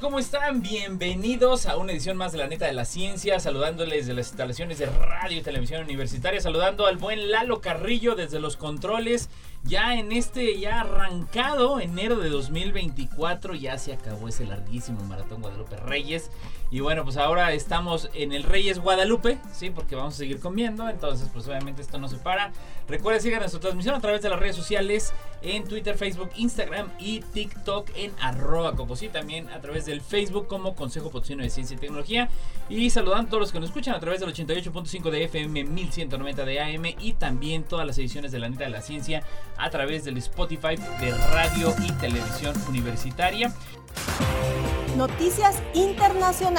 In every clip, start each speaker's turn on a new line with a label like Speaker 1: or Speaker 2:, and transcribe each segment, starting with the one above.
Speaker 1: ¿Cómo están? Bienvenidos a una edición más de La Neta de la Ciencia, saludándoles de las instalaciones de radio y televisión universitaria, saludando al buen Lalo Carrillo desde los controles ya en este ya arrancado enero de 2024 ya se acabó ese larguísimo maratón Guadalupe Reyes y bueno pues ahora estamos en el Reyes Guadalupe sí porque vamos a seguir comiendo entonces pues obviamente esto no se para recuerden sigan nuestra transmisión a través de las redes sociales en Twitter Facebook Instagram y TikTok en arroba cocosí también a través del Facebook como Consejo Potosino de Ciencia y Tecnología y saludando a todos los que nos escuchan a través del 88.5 de FM 1190 de AM y también todas las ediciones de la neta de la ciencia a través del Spotify de Radio y Televisión Universitaria.
Speaker 2: Noticias internacionales.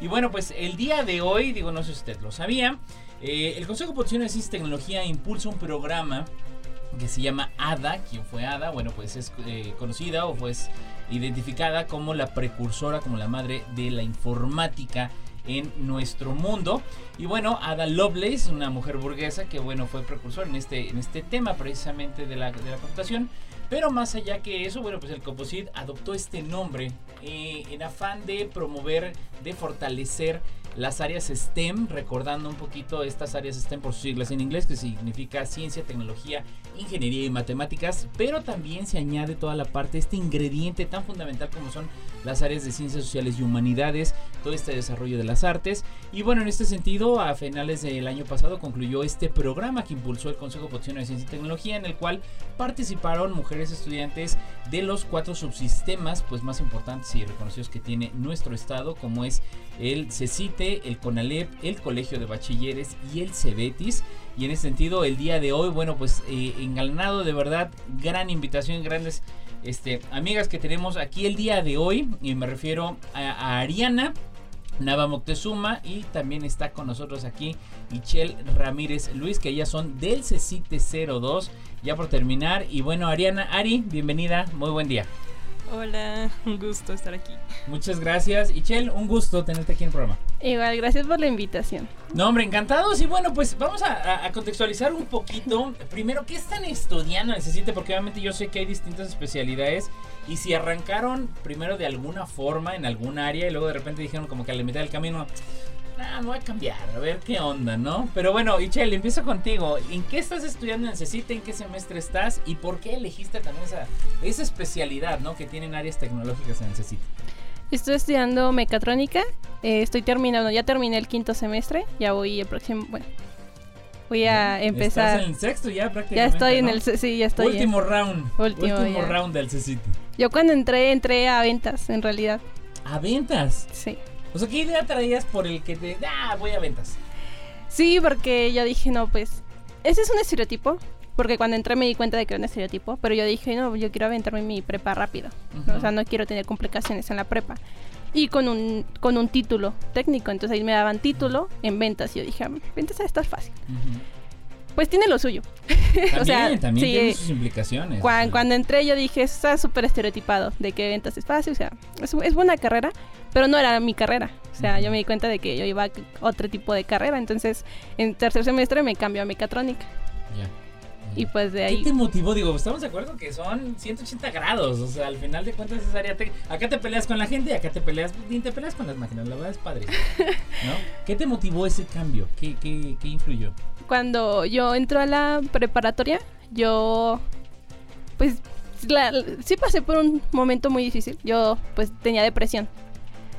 Speaker 1: Y bueno, pues el día de hoy, digo, no sé si usted lo sabía, eh, el Consejo de Ciencia y Tecnología impulsa un programa que se llama ADA. ¿Quién fue ADA? Bueno, pues es eh, conocida o pues identificada como la precursora, como la madre de la informática en nuestro mundo. Y bueno, Ada Lovelace, una mujer burguesa que bueno fue precursor en este, en este tema precisamente de la, de la computación. Pero más allá que eso, bueno, pues el Composite adoptó este nombre eh, en afán de promover, de fortalecer las áreas STEM, recordando un poquito estas áreas STEM por sus siglas en inglés, que significa ciencia, tecnología, ingeniería y matemáticas, pero también se añade toda la parte, este ingrediente tan fundamental como son las áreas de ciencias sociales y humanidades, todo este desarrollo de las artes. Y bueno, en este sentido, a finales del año pasado concluyó este programa que impulsó el Consejo Potosino de Ciencia y Tecnología, en el cual participaron mujeres estudiantes de los cuatro subsistemas pues más importantes y reconocidos que tiene nuestro estado, como es el CECITE, el CONALEP, el Colegio de Bachilleres y el CEBETIS. Y en ese sentido, el día de hoy, bueno, pues eh, engalanado de verdad, gran invitación, grandes este, amigas que tenemos aquí el día de hoy. Y me refiero a, Ariana. Nava Moctezuma y también está con nosotros aquí Michelle Ramírez Luis, que ellas son del CECITE 02. Ya por terminar. Y bueno, Ariana, Ari, bienvenida, muy buen día.
Speaker 3: Hola, un gusto estar aquí.
Speaker 1: Muchas gracias. Ichel, un gusto tenerte aquí en el programa.
Speaker 3: Igual, gracias por la invitación.
Speaker 1: No, hombre, encantados. Y bueno, pues vamos a, a contextualizar un poquito. Primero, ¿qué están estudiando en el? Porque obviamente yo sé que hay distintas especialidades. Y si arrancaron primero de alguna forma en algún área y luego de repente dijeron como que a la mitad del camino, ah, me voy a cambiar, a ver qué onda, ¿no? Pero bueno, Ichel, empiezo contigo. ¿En qué estás estudiando en CECITE? ¿En qué semestre estás? ¿Y por qué elegiste también esa, esa especialidad, ¿no? Que tienen áreas tecnológicas en CECITE.
Speaker 3: Estoy estudiando mecatrónica. Eh, estoy terminando, ya terminé el quinto semestre. Ya voy el próximo, bueno. Voy a empezar.
Speaker 1: Estás en el sexto ya prácticamente.
Speaker 3: Ya estoy en el, sí, ya estoy.
Speaker 1: Último
Speaker 3: en,
Speaker 1: round.
Speaker 3: Último,
Speaker 1: Último round del CECITE.
Speaker 3: Yo cuando entré, entré a ventas, en realidad.
Speaker 1: ¿A ventas?
Speaker 3: Sí.
Speaker 1: O sea, ¿qué idea traías por el que te... Ah, voy a ventas.
Speaker 3: Sí, porque yo dije, no, pues, ese es un estereotipo. Porque cuando entré me di cuenta de que era un estereotipo. Pero yo dije, no, yo quiero aventarme mi prepa rápido. O sea, no quiero tener complicaciones en la prepa. Y con un, con un título técnico. Entonces ahí me daban título en ventas. Y yo dije, "Ah, ventas está fácil.
Speaker 1: Ujú.
Speaker 3: Pues tiene lo suyo.
Speaker 1: También,
Speaker 3: o sea,
Speaker 1: también
Speaker 3: sí,
Speaker 1: tiene
Speaker 3: eh,
Speaker 1: sus implicaciones.
Speaker 3: Cuan- Cuando, entré yo dije, está súper estereotipado, de que ventas es fácil, o sea, es, es buena carrera, pero no era mi carrera. O sea, yo me di cuenta de que yo iba a otro tipo de carrera, entonces en tercer semestre me cambió a mecatrónica.
Speaker 1: Ya.
Speaker 3: Y pues de
Speaker 1: ¿Qué
Speaker 3: ahí...
Speaker 1: te motivó? Digo, estamos de acuerdo que son 180 grados. O sea, al final de cuentas es área tec- Acá te peleas con la gente y acá te peleas... Ni te peleas con las máquinas, la verdad es padre. ¿No? ¿Qué te motivó ese cambio? ¿Qué, qué, qué influyó?
Speaker 3: Cuando yo entro a la preparatoria, yo pues la- sí pasé por un momento muy difícil. Yo pues tenía depresión.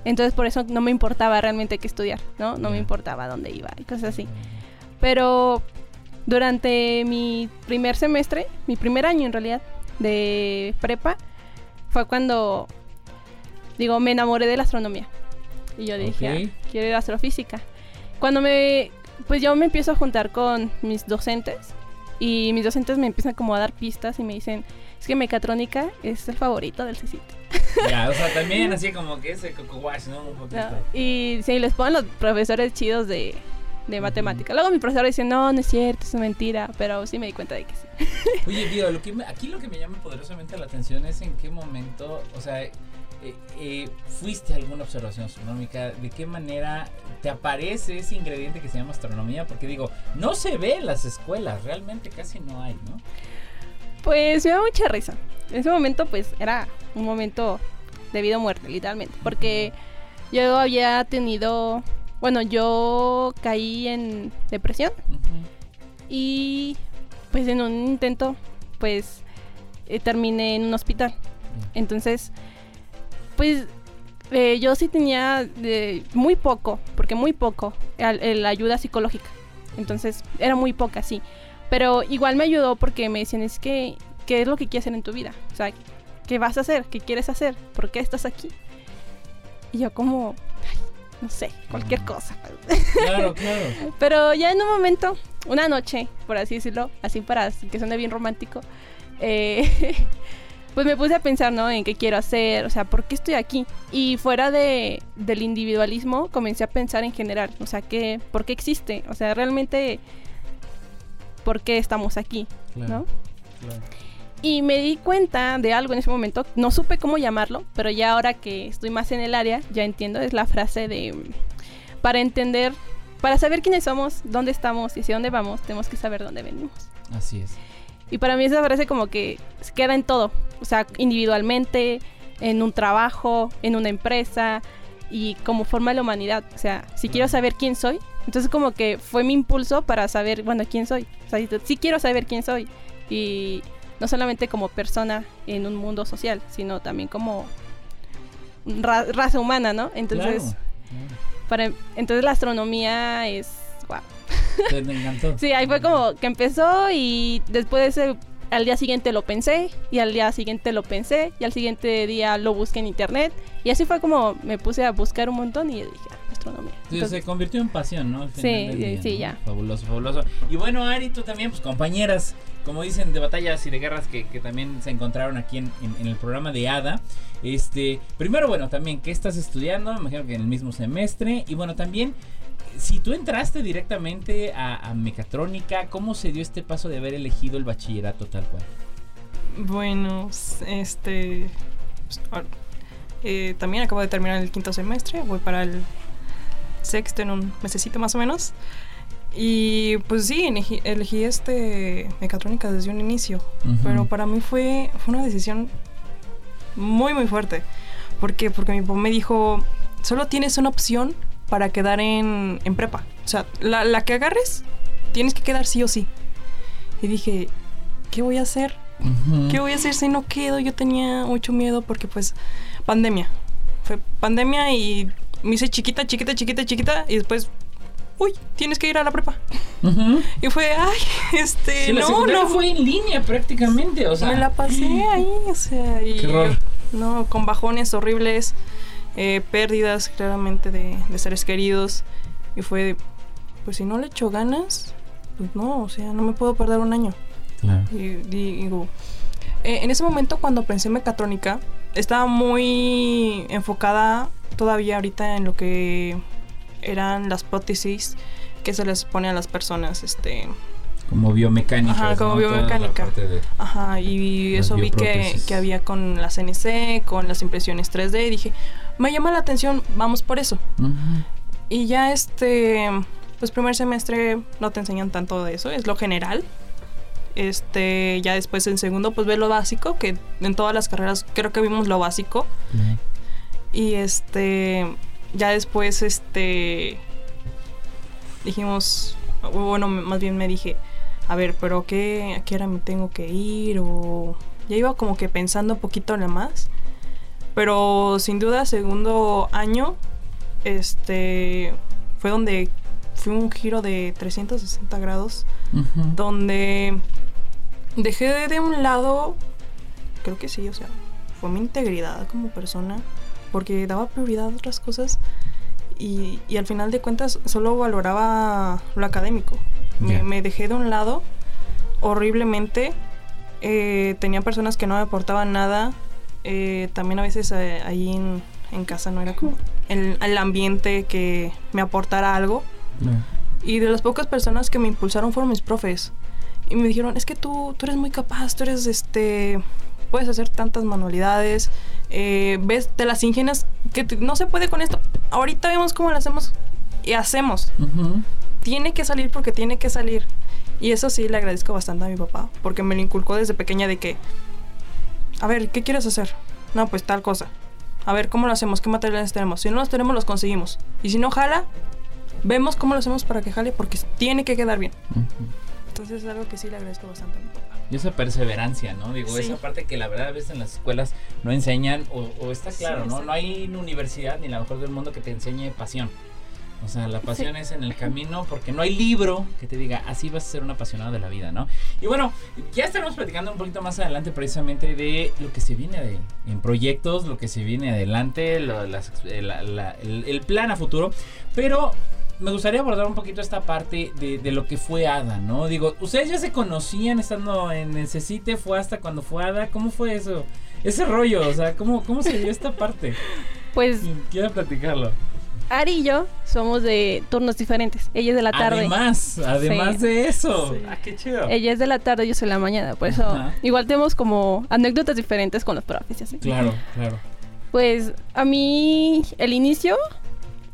Speaker 3: Entonces por eso no me importaba realmente qué estudiar, ¿no? No me importaba dónde iba y cosas así. Pero durante mi primer semestre, mi primer año en realidad, de prepa, fue cuando, digo, me enamoré de la astronomía. Y yo dije,
Speaker 1: Ok.
Speaker 3: "Ah, quiero ir a astrofísica. Cuando me, pues yo me empiezo a juntar con mis docentes, Y mis docentes me empiezan como a dar pistas y me dicen, es que mecatrónica es el favorito del CICIT.
Speaker 1: Ya, o sea, también así como que ese coco wash, ¿no? Un poquito.
Speaker 3: Y sí, les ponen los profesores chidos de, de matemática. Luego mi profesor dice, no, no es cierto, es mentira, pero sí me di cuenta de que sí.
Speaker 1: Oye, tío, lo que me- aquí lo que me llama poderosamente la atención es en qué momento, o sea, eh, eh, fuiste a alguna observación astronómica, de qué manera te aparece ese ingrediente que se llama astronomía, porque digo, no se ve en las escuelas, realmente casi no hay, ¿no?
Speaker 3: Pues me da mucha risa. En ese momento, pues era un momento de vida o muerte, literalmente. Porque yo había tenido. Bueno, yo caí en depresión y, pues, en un intento, pues, eh, terminé en un hospital. Entonces, pues, eh, yo sí tenía de- muy poco, porque muy poco, la ayuda psicológica. Entonces, era muy poca, sí. Pero igual me ayudó porque me decían, es que, ¿qué es lo que quieres hacer en tu vida? O sea, ¿qué vas a hacer? ¿Qué quieres hacer? ¿Por qué estás aquí? Y yo como, ay, no sé, cualquier cosa.
Speaker 1: Claro, claro.
Speaker 3: Pero ya en un momento, una noche, por así decirlo, así para que suene bien romántico, eh, pues me puse a pensar, ¿no? En qué quiero hacer, o sea, ¿por qué estoy aquí? Y fuera de, del individualismo, comencé a pensar en general, o sea, ¿qué, ¿por qué existe? O sea, realmente, ¿por qué estamos aquí?
Speaker 1: claro,
Speaker 3: ¿No?
Speaker 1: claro.
Speaker 3: Y me di cuenta de algo en ese momento, no supe cómo llamarlo, pero ya ahora que estoy más en el área, ya entiendo, es la frase de, para entender, para saber quiénes somos, dónde estamos y hacia dónde vamos, tenemos que saber dónde venimos.
Speaker 1: Así es.
Speaker 3: Y para mí esa frase como que se queda en todo, o sea, individualmente, en un trabajo, en una empresa y como forma de la humanidad. O sea, si quiero saber quién soy, entonces como que fue mi impulso para saber, bueno, quién soy. O sea, sí quiero saber quién soy. Y no solamente como persona en un mundo social, sino también como ra- raza humana, ¿no? Entonces,
Speaker 1: Claro,
Speaker 3: para, entonces la astronomía es...
Speaker 1: Te, encantó.
Speaker 3: Sí, ahí fue como que empezó y después de ese, al día siguiente lo pensé y al día siguiente lo pensé y al siguiente día lo busqué en internet y así fue como me puse a buscar un montón y dije, ah, astronomía. Entonces,
Speaker 1: se convirtió en pasión, ¿no? Al final
Speaker 3: sí,
Speaker 1: día,
Speaker 3: sí,
Speaker 1: ¿no?
Speaker 3: ya.
Speaker 1: Fabuloso, fabuloso. Y bueno, Ari, tú también, pues compañeras, como dicen, de batallas y de guerras que, que también se encontraron aquí en, en- en el programa de ADA. Este, primero, bueno, también, ¿qué estás estudiando? Me imagino que en el mismo semestre. Y bueno, también, si tú entraste directamente a, a mecatrónica, ¿cómo se dio este paso de haber elegido el bachillerato tal cual?
Speaker 4: Bueno, este. pues, ah, eh, también acabo de terminar el quinto semestre, voy para el sexto en un mesecito más o menos. Y pues sí, elegí, elegí este mecatrónica desde un inicio. Pero para mí fue, fue una decisión muy, muy fuerte. ¿Por qué? Porque mi papá me dijo, solo tienes una opción para quedar en, en prepa. O sea, la, la que agarres, tienes que quedar sí o sí. Y dije, ¿qué voy a hacer?
Speaker 1: Ujú.
Speaker 4: ¿Qué voy a hacer si no quedo? Yo tenía mucho miedo porque pues pandemia. Fue pandemia y me hice chiquita, chiquita, chiquita, chiquita y después, uy, tienes que ir a la prepa.
Speaker 1: Ujú.
Speaker 4: Y fue, ay, este,
Speaker 1: Sí,
Speaker 4: no, no.
Speaker 1: fue en línea prácticamente, o sea.
Speaker 4: me la pasé ahí, o sea, y
Speaker 1: Qué horror.
Speaker 4: no, con bajones horribles, eh, pérdidas claramente de, de seres queridos. Y fue, pues si no le echo ganas, pues no, o sea, no me puedo perder un año.
Speaker 1: Claro.
Speaker 4: Y digo, eh, en ese momento cuando pensé en mecatrónica, estaba muy enfocada todavía ahorita en lo que eran las prótesis que se les pone a las personas, este,
Speaker 1: Como biomecánica.
Speaker 4: Ajá, como biomecánica. ajá, y eso vi que, que había con la CNC, con las impresiones 3D, y dije, me llama la atención, vamos por eso. Y ya este, pues primer semestre no te enseñan tanto de eso, es lo general. Este, ya después en segundo pues ve lo básico, que en todas las carreras creo que vimos lo básico. Y este, ya después este, dijimos, bueno, más bien me dije, a ver, pero qué, ¿a qué hora me tengo que ir? O ya iba como que pensando un poquito nada más. Pero sin duda, segundo año, este, fue donde fue un giro de 360 grados, donde dejé de un lado, creo que sí, o sea, fue mi integridad como persona, porque daba prioridad a otras cosas y, y al final de cuentas solo valoraba lo académico. Me, dejé de un lado horriblemente. Eh, tenía personas que no me aportaban nada. Eh, también a veces eh, ahí en, en casa no era como el, el ambiente que me aportara algo. Y de las pocas personas que me impulsaron fueron mis profes. Y me dijeron, es que tú, tú eres muy capaz, tú eres, este, puedes hacer tantas manualidades, eh, ves, te las ingenias, que te- no se puede con esto. Ahorita vemos cómo lo hacemos y hacemos. Tiene que salir porque tiene que salir. Y eso sí le agradezco bastante a mi papá, porque me lo inculcó desde pequeña de que, a ver, ¿qué quieres hacer? No, pues tal cosa. A ver, ¿cómo lo hacemos? ¿Qué materiales tenemos? Si no los tenemos, los conseguimos. Y si no jala, vemos cómo lo hacemos para que jale, porque tiene que quedar bien. Entonces es algo que sí le agradezco bastante a mi papá.
Speaker 1: Y esa perseverancia, ¿no? Digo,
Speaker 4: Sí.
Speaker 1: esa parte que la verdad a veces en las escuelas no enseñan, o, o está
Speaker 4: Sí,
Speaker 1: claro, ¿no?
Speaker 4: exacto.
Speaker 1: No hay una universidad ni la mejor del mundo que te enseñe pasión. O sea, la pasión es en el camino porque no hay libro que te diga, así vas a ser un apasionado de la vida, ¿no? Y bueno, ya estaremos platicando un poquito más adelante precisamente de lo que se viene de, en proyectos, lo que se viene adelante, lo- las- eh, la- la- el, el plan a futuro. Pero me gustaría abordar un poquito esta parte de, de lo que fue Ada, ¿no? Digo, ¿ustedes ya se conocían estando en el CECITE? ¿Fue hasta cuando fue Ada? ¿Cómo fue eso? Ese rollo, o sea, ¿cómo, cómo se dio esta parte?
Speaker 3: Pues
Speaker 1: Quiero platicarlo.
Speaker 3: Ari y yo somos de turnos diferentes. Ella es de la tarde.
Speaker 1: Además, además
Speaker 3: Sí.
Speaker 1: de eso.
Speaker 4: Sí.
Speaker 1: Ah, qué chido.
Speaker 3: Ella es de la tarde, yo soy de la mañana. Por eso,
Speaker 1: Ajá.
Speaker 3: igual tenemos como anécdotas diferentes con los profes así.
Speaker 1: Claro, claro.
Speaker 3: Pues a mí el inicio,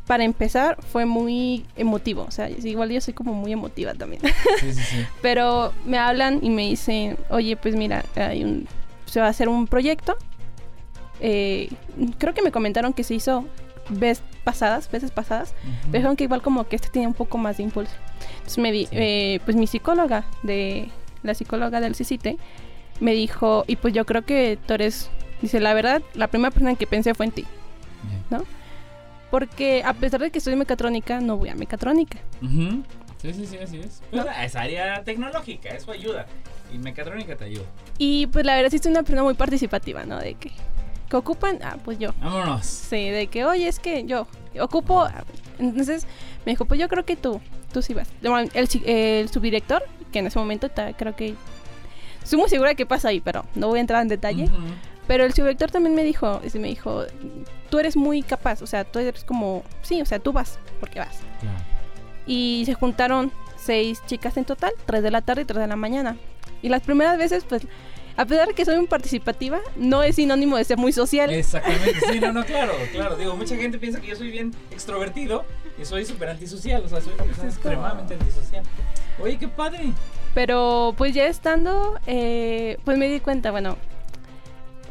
Speaker 3: para empezar, fue muy emotivo. O sea, igual yo soy como muy emotiva también.
Speaker 1: Sí, sí, sí.
Speaker 3: Pero me hablan y me dicen, oye, pues mira, hay un, se va a hacer un proyecto. Eh, creo que me comentaron que se hizo veces pasadas, veces pasadas.
Speaker 1: Ujú.
Speaker 3: Pero dijeron que igual como que este tenía un poco más de impulso. Entonces me di, eh, pues mi psicóloga de la psicóloga del CICITE me dijo, y pues yo creo que tú eres, dice, la verdad, la primera persona que pensé fue en ti.
Speaker 1: Bien.
Speaker 3: Porque a pesar de que estoy mecatrónica, no voy a mecatrónica.
Speaker 1: Ujú. Sí, sí, sí, así es. Pues,
Speaker 3: No.
Speaker 1: Es área tecnológica, eso ayuda. Y mecatrónica te ayuda.
Speaker 3: Y pues la verdad sí soy una persona muy participativa, ¿no? De que, que ocupan, ah, pues yo.
Speaker 1: Vámonos.
Speaker 3: Sí, de que, oye, es que yo ocupo. Entonces me dijo, pues yo creo que tú, tú sí vas. Bueno, El, el subdirector, que en ese momento ta- creo que. Estoy muy segura de qué pasa ahí, pero no voy a entrar en detalle.
Speaker 1: Ujú.
Speaker 3: Pero el subdirector también me dijo, ese me dijo, tú eres muy capaz, o sea, tú eres como, sí, o sea, tú vas, porque vas.
Speaker 1: Claro.
Speaker 3: Y se juntaron seis chicas en total, tres de la tarde y tres de la mañana. Y las primeras veces, pues, a pesar de que soy muy participativa, no es sinónimo de ser muy social.
Speaker 1: Exactamente, sí, no, no, claro, claro. Digo, mucha gente piensa que yo soy bien extrovertido y soy súper antisocial, o sea, soy extremadamente antisocial. Oye, qué padre.
Speaker 3: Pero pues ya estando, eh, pues me di cuenta, bueno,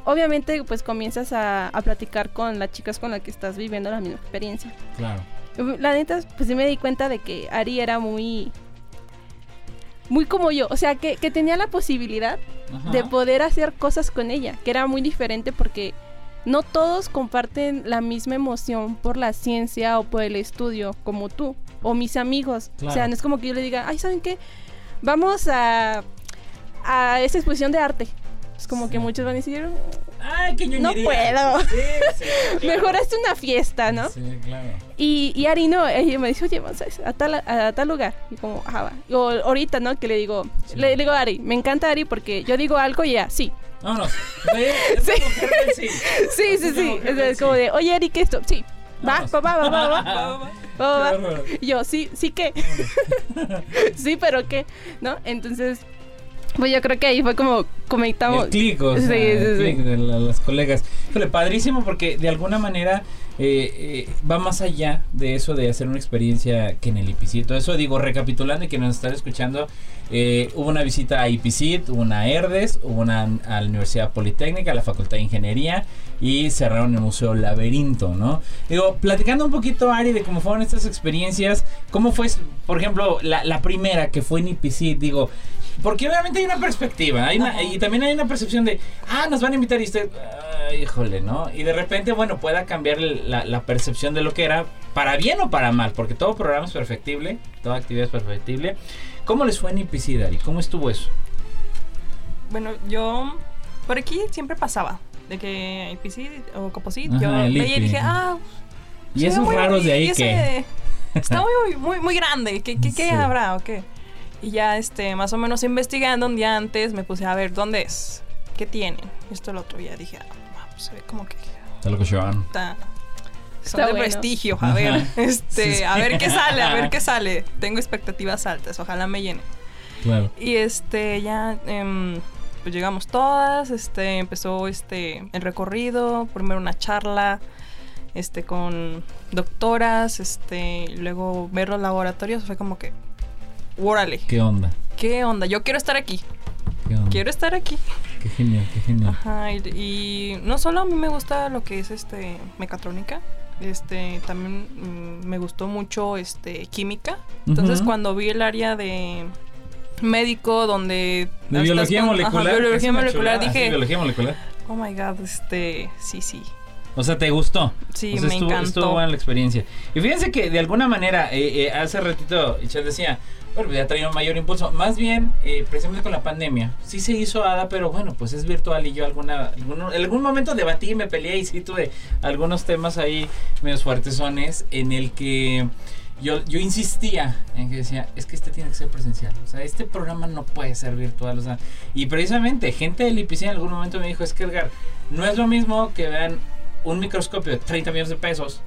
Speaker 3: obviamente pues comienzas a, a platicar con las chicas con las que estás viviendo la misma experiencia.
Speaker 1: Claro.
Speaker 3: La neta, pues sí me di cuenta de que Ari era muy... Muy como yo, o sea, que, que tenía la posibilidad
Speaker 1: Ajá.
Speaker 3: de poder hacer cosas con ella, que era muy diferente porque no todos comparten la misma emoción por la ciencia o por el estudio como tú o mis amigos. O sea, no es como que yo le diga, ay, ¿saben qué? Vamos a, a esa exposición de arte. Es como que
Speaker 1: Sí.
Speaker 3: muchos van a decir,
Speaker 1: Ay, qué
Speaker 3: No puedo.
Speaker 1: Sí, sí. claro.
Speaker 3: mejor hazte una fiesta, ¿no?
Speaker 1: Sí, claro.
Speaker 3: Y, y Ari no, ella me dice, oye, vamos a, tal, a, tal lugar. Y como, ah, va. O ahorita, ¿no? Que le digo,
Speaker 1: Sí.
Speaker 3: le, le digo a Ari, me encanta Ari porque yo digo algo y ella, sí.
Speaker 1: Sí, es mujer del sí.
Speaker 3: Sí, sí,
Speaker 1: Es
Speaker 3: sí.
Speaker 1: mujer
Speaker 3: Es, es como
Speaker 1: sí.
Speaker 3: de, oye, Ari, ¿qué esto? Sí. Va, va, va, va, va, va, va, va, va.
Speaker 1: Qué bárbaro.
Speaker 3: Y yo, sí, sí, ¿qué? sí, pero ¿qué? ¿No? Entonces, pues yo creo que ahí fue como conectamos.
Speaker 1: El clic, o sea,
Speaker 3: Sí,
Speaker 1: el de la- las colegas. Híjole, padrísimo porque de alguna manera eh, eh, va más allá de eso de hacer una experiencia que en el IPCIT. Todo eso digo, recapitulando y que nos están escuchando, eh, hubo una visita a IPCIT, hubo una a ERDES, hubo una a la Universidad Politécnica, a la Facultad de Ingeniería y cerraron el Museo Laberinto, ¿no? Digo, platicando un poquito, Ari, de cómo fueron estas experiencias, cómo fue, por ejemplo, la, la primera que fue en IPCIT, digo, porque obviamente hay una perspectiva, hay una- y también hay una percepción de, ah, nos van a invitar y usted, ah, híjole, ¿no? Y de repente, bueno, pueda cambiar la, la percepción de lo que era, para bien o para mal, porque todo programa es perfectible, toda actividad es perfectible. ¿Cómo les fue en IPC, Dari? ¿Cómo estuvo eso?
Speaker 4: Bueno, yo por aquí siempre pasaba. De que IPC o Coposit, yo veía y dije, ah,
Speaker 1: Y esos raros de ahí que...
Speaker 4: Está muy, muy, muy grande. ¿Qué, qué, qué
Speaker 1: Sí.
Speaker 4: habrá o qué? Y ya, este, más o menos investigando un día antes, me puse a ver dónde es, qué tienen. Esto el otro día dije, ah, pues se ve como que
Speaker 1: Está lo que se van.
Speaker 4: está. Son
Speaker 3: Está
Speaker 4: de
Speaker 3: bueno.
Speaker 4: prestigio, a ver,
Speaker 1: Ajá.
Speaker 4: este,
Speaker 1: Sí,
Speaker 4: a ver qué sale, a ver qué sale. Tengo expectativas altas, ojalá me llene.
Speaker 1: Claro.
Speaker 4: Y este, ya, em, pues llegamos todas, este, empezó este, el recorrido, primero una charla, este, con doctoras, este, y luego ver los laboratorios, fue como que, órale,
Speaker 1: ¿Qué onda?
Speaker 4: ¿qué onda? Yo quiero estar aquí,
Speaker 1: ¿Qué onda?
Speaker 4: quiero estar aquí.
Speaker 1: Qué genial, qué genial.
Speaker 4: Ajá, y, y no solo a mí me gusta lo que es este mecatrónica, este también mm, me gustó mucho este química. Entonces cuando vi el área de médico donde
Speaker 1: De biología
Speaker 4: con-
Speaker 1: molecular.
Speaker 4: ajá, biología molecular dije,
Speaker 1: biología molecular.
Speaker 4: oh my god, este sí, sí.
Speaker 1: O sea, ¿te gustó?
Speaker 4: Sí,
Speaker 1: O sea,
Speaker 4: me
Speaker 1: estuvo,
Speaker 4: encantó.
Speaker 1: Estuvo buena la experiencia. Y fíjense que de alguna manera, eh, eh, hace ratito, Ichel decía, bueno, pues ya traía un mayor impulso. Más bien, eh, precisamente con la pandemia, sí se hizo ADA, pero bueno, pues es virtual y yo alguna, en algún momento debatí, me peleé y sí tuve algunos temas ahí medios fuertesones en el que yo, yo insistía en que decía, es que este tiene que ser presencial. O sea, este programa no puede ser virtual. O sea, y precisamente gente del IPC en algún momento me dijo, es que Edgar, no es lo mismo que vean un microscopio de 30 millones de pesos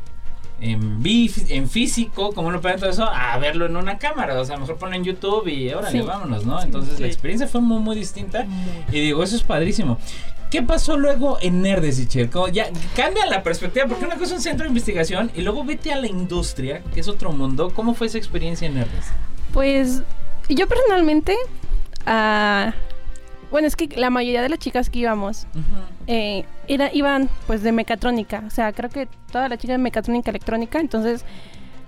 Speaker 1: en, en físico, como uno puede todo eso, a verlo en una cámara. O sea, mejor ponen en YouTube y órale,
Speaker 3: Sí.
Speaker 1: vámonos, ¿no? Entonces la experiencia fue muy, muy distinta. Y digo, eso es padrísimo. ¿Qué pasó luego en Nerdes? Como Ya cambia la perspectiva, porque una cosa es un centro de investigación y luego vete a la industria, que es otro mundo. ¿Cómo fue esa experiencia en Nerdes?
Speaker 3: Pues yo personalmente, ah, bueno, es que la mayoría de las chicas que íbamos eh, era, iban pues de mecatrónica, o sea, creo que todas las chicas de mecatrónica electrónica, entonces,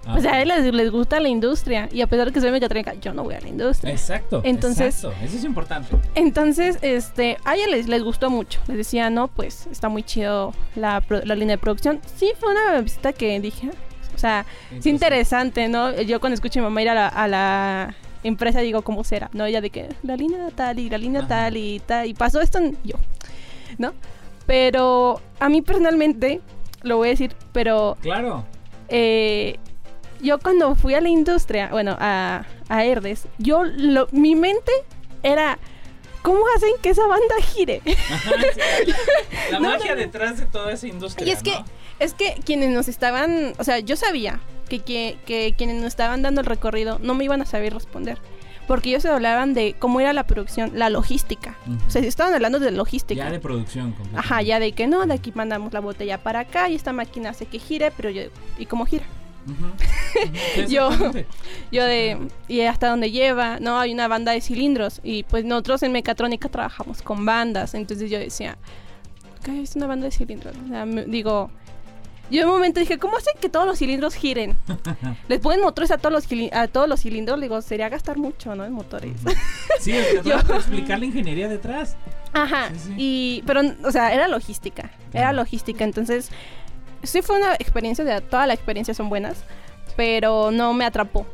Speaker 1: Ah,
Speaker 3: pues a ellas les, gusta la industria y a pesar de que soy mecatrónica, yo no voy a la industria.
Speaker 1: Exacto.
Speaker 3: Entonces-
Speaker 1: exacto. Eso es importante.
Speaker 3: Entonces, este, a ellas les, les gustó mucho. Les decía, no, pues está muy chido la, la línea de producción. Sí, fue una visita que dije, o sea, es interesante, ¿no? Yo cuando escucho a mi mamá ir a la, a la empresa digo, ¿cómo será? ¿No? Ella de que la línea tal y la línea
Speaker 1: Ajá.
Speaker 3: tal y tal. Y pasó esto, en- yo, ¿no? Pero a mí personalmente, lo voy a decir, pero
Speaker 1: Claro.
Speaker 3: eh, yo cuando fui a la industria, bueno, a, a Herdes, yo, lo, mi mente era, ¿cómo hacen que esa banda gire?
Speaker 1: Ajá, sí, la, la
Speaker 3: No,
Speaker 1: magia
Speaker 3: no,
Speaker 1: detrás de toda esa industria.
Speaker 3: Y es que, es que quienes nos estaban, o sea, yo sabía que, que, que quienes nos estaban dando el recorrido no me iban a saber responder. Porque ellos se hablaban de cómo era la producción, la logística.
Speaker 1: Ujú.
Speaker 3: O sea, estaban hablando de logística.
Speaker 1: Ya de producción.
Speaker 3: Ajá, ya de que no, de aquí mandamos la botella para acá y esta máquina hace que gire, pero yo, ¿y cómo gira?
Speaker 1: Ujú, sí,
Speaker 3: Yo-. Yo de, y hasta dónde lleva, no, hay una banda de cilindros y pues nosotros en mecatrónica trabajamos con bandas, entonces yo decía, ok, es una banda de cilindros, o sea, digo, yo en un momento dije, ¿cómo hacen que todos los cilindros giren? Les ponen motores a todos los, a todos los cilindros, digo, sería gastar mucho, ¿no? En motores.
Speaker 1: Sí, es que
Speaker 3: Yo-
Speaker 1: trata de explicar la ingeniería detrás.
Speaker 3: Ajá,
Speaker 1: Sí, sí.
Speaker 3: y, pero, o sea, era logística, era logística, entonces, sí fue una experiencia, de, todas las experiencias son buenas, pero no me atrapó,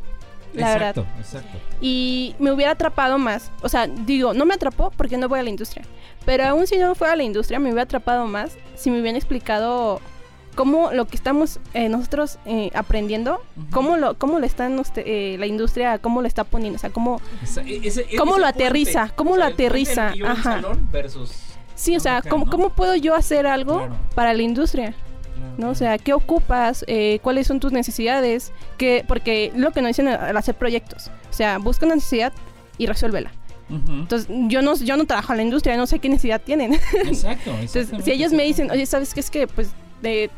Speaker 3: la verdad.
Speaker 1: exacto, exacto.
Speaker 3: y me hubiera atrapado más. O sea, digo, no me atrapó porque no voy a la industria. Pero aún si no fuera a la industria, me hubiera atrapado más si me hubieran explicado cómo lo que estamos eh, nosotros eh, aprendiendo, cómo lo, cómo lo está la industria, cómo lo está poniendo, o sea, cómo...
Speaker 1: Esa- e- ese-
Speaker 3: ¿Cómo
Speaker 1: ese
Speaker 3: lo
Speaker 1: puente,
Speaker 3: aterriza? ¿Cómo
Speaker 1: o sea,
Speaker 3: lo aterriza?
Speaker 1: que
Speaker 3: Ajá.
Speaker 1: salón versus.
Speaker 3: Sí, o sea, ¿cómo,
Speaker 1: ¿no?
Speaker 3: ¿cómo puedo yo hacer algo
Speaker 1: Claro.
Speaker 3: para la industria?
Speaker 1: Claro,
Speaker 3: ¿no? O sea, ¿qué ocupas? Eh, ¿Cuáles son tus necesidades? ¿Qué, porque lo que nos dicen al hacer proyectos. O sea, busca una necesidad y resuélvela.
Speaker 1: Ujú.
Speaker 3: Entonces, yo no, yo no trabajo en la industria, no sé qué necesidad tienen.
Speaker 1: Exacto,
Speaker 3: Entonces, si ellos me dicen, oye, ¿sabes qué? Es que, pues, de,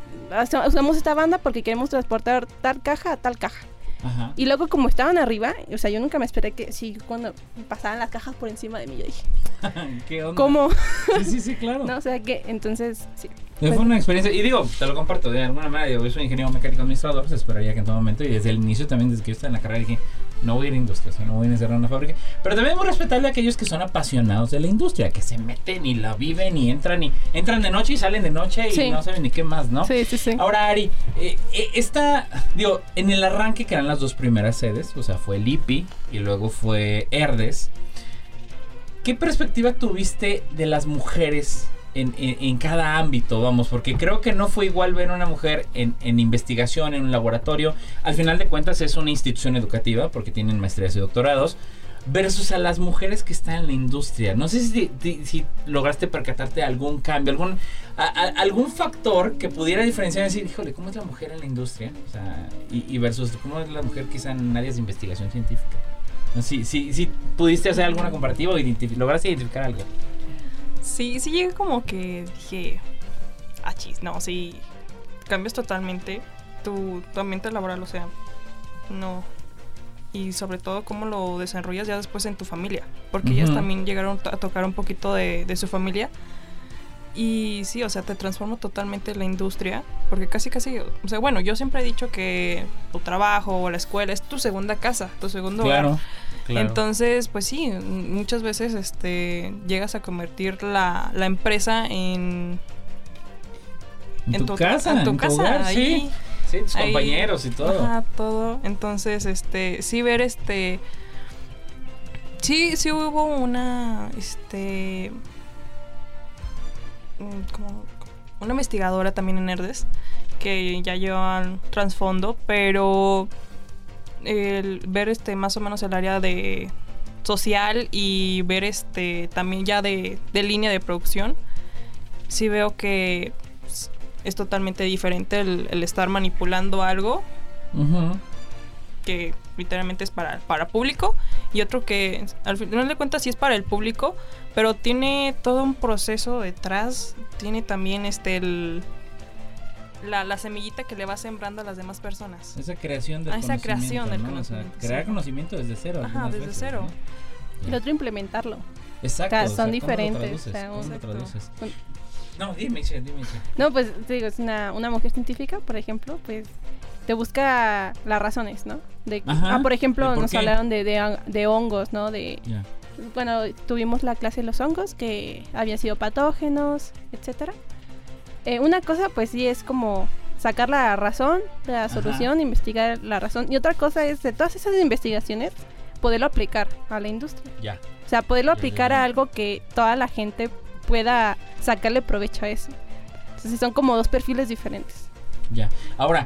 Speaker 3: usamos esta banda porque queremos transportar tal caja a tal caja.
Speaker 1: Ajá.
Speaker 3: Y luego, como estaban arriba, o sea, yo nunca me esperé que, sí, cuando pasaban las cajas por encima de mí, yo dije,
Speaker 1: ¿Qué onda?
Speaker 3: ¿cómo?
Speaker 1: Sí, sí, sí, claro.
Speaker 3: no, o sea, que, entonces, sí.
Speaker 1: Fue una experiencia, y digo, te lo comparto de alguna manera, yo soy ingeniero mecánico administrador, se esperaría que en todo momento, y desde el inicio también, desde que yo estaba en la carrera, dije, no voy a ir a industria, o sea, no voy a encerrar una fábrica, pero muy respetable a aquellos que son apasionados de la industria, que se meten y la viven y entran y entran de noche y salen de noche y
Speaker 3: Sí.
Speaker 1: no saben ni qué más, ¿no?
Speaker 3: Sí, sí, sí.
Speaker 1: Ahora, Ari, eh, eh, esta, digo, en el arranque que eran las dos primeras sedes, o sea, fue el IPI y luego fue Herdes. ¿Qué perspectiva tuviste de las mujeres en, en- en cada ámbito? Vamos, porque creo que no fue igual ver una mujer en, en investigación, en un laboratorio. Al final de cuentas es una institución educativa porque tienen maestrías y doctorados. versus a las mujeres que están en la industria. No sé si, si- si lograste percatarte de algún cambio, algún, a- a- algún factor que pudiera diferenciar y decir, híjole, ¿cómo es la mujer en la industria? O sea, y, y versus cómo es la mujer quizá en áreas de investigación científica. No, si, si, si pudiste hacer alguna comparativa o identifi- lograste identificar algo.
Speaker 4: Sí, sí llegué como que dije, ah, chis, no, sí, cambias totalmente tu, tu ambiente laboral, o sea, no. Y sobre todo cómo lo desarrollas ya después en tu familia, porque ellas también llegaron a tocar un poquito de, de su familia. Y sí, o sea, te transforma totalmente la industria, porque casi, casi, o sea, bueno, yo siempre he dicho que tu trabajo o la escuela es tu segunda casa, tu segundo hogar.
Speaker 1: Claro.
Speaker 4: Entonces, pues sí, muchas veces este llegas a convertir la, la empresa en,
Speaker 1: en,
Speaker 4: en
Speaker 1: tu,
Speaker 4: tu-
Speaker 1: casa,
Speaker 4: en tu
Speaker 1: en
Speaker 4: casa,
Speaker 1: hogar, sí.
Speaker 4: ahí-
Speaker 1: Sí, tus
Speaker 4: ahí-
Speaker 1: compañeros y todo.
Speaker 4: Ajá, todo. Entonces, este, sí ver este sí sí hubo una este como una investigadora también en Nerdes que ya llevan trasfondo, pero el ver este más o menos el área de social y ver este también ya de, de línea de producción, sí veo que es- totalmente diferente el, el estar manipulando algo que literalmente es para, para público y otro que al final de cuentas sí es para el público, pero tiene todo un proceso detrás, tiene también este el, la, la semillita que le va sembrando a las demás personas.
Speaker 1: Esa creación del
Speaker 4: Ah, esa
Speaker 1: conocimiento.
Speaker 4: creación del
Speaker 1: ¿no? O sea,
Speaker 4: conocimiento,
Speaker 1: crear
Speaker 4: sí.
Speaker 1: conocimiento desde cero.
Speaker 4: Ajá, desde
Speaker 1: veces,
Speaker 4: cero.
Speaker 1: ¿no?
Speaker 3: Y lo otro, implementarlo.
Speaker 1: Exacto.
Speaker 3: O sea,
Speaker 1: o
Speaker 3: son
Speaker 1: ¿cómo lo
Speaker 3: diferentes,
Speaker 1: traduces?
Speaker 3: o sea,
Speaker 1: ¿Cómo lo traduces? No, dime, Che, dime, Che.
Speaker 3: No, pues te digo, es una, una mujer científica, por ejemplo, pues te busca las razones, ¿no? De,
Speaker 1: Ajá,
Speaker 3: ah, por ejemplo,
Speaker 1: ¿de por
Speaker 3: nos
Speaker 1: qué?
Speaker 3: hablaron de, de, de hongos, ¿no? De, bueno, tuvimos la clase de los hongos que habían sido patógenos, etcétera. Eh, una cosa, pues sí, es como sacar la razón la
Speaker 1: Ajá.
Speaker 3: solución, investigar la razón. Y otra cosa es de todas esas investigaciones, poderlo aplicar a la industria.
Speaker 1: Ya.
Speaker 3: O sea, poderlo
Speaker 1: Ya, ya,
Speaker 3: aplicar
Speaker 1: ya.
Speaker 3: a algo que toda la gente pueda sacarle provecho a eso. Entonces son como dos perfiles diferentes.
Speaker 1: Ya. Ahora,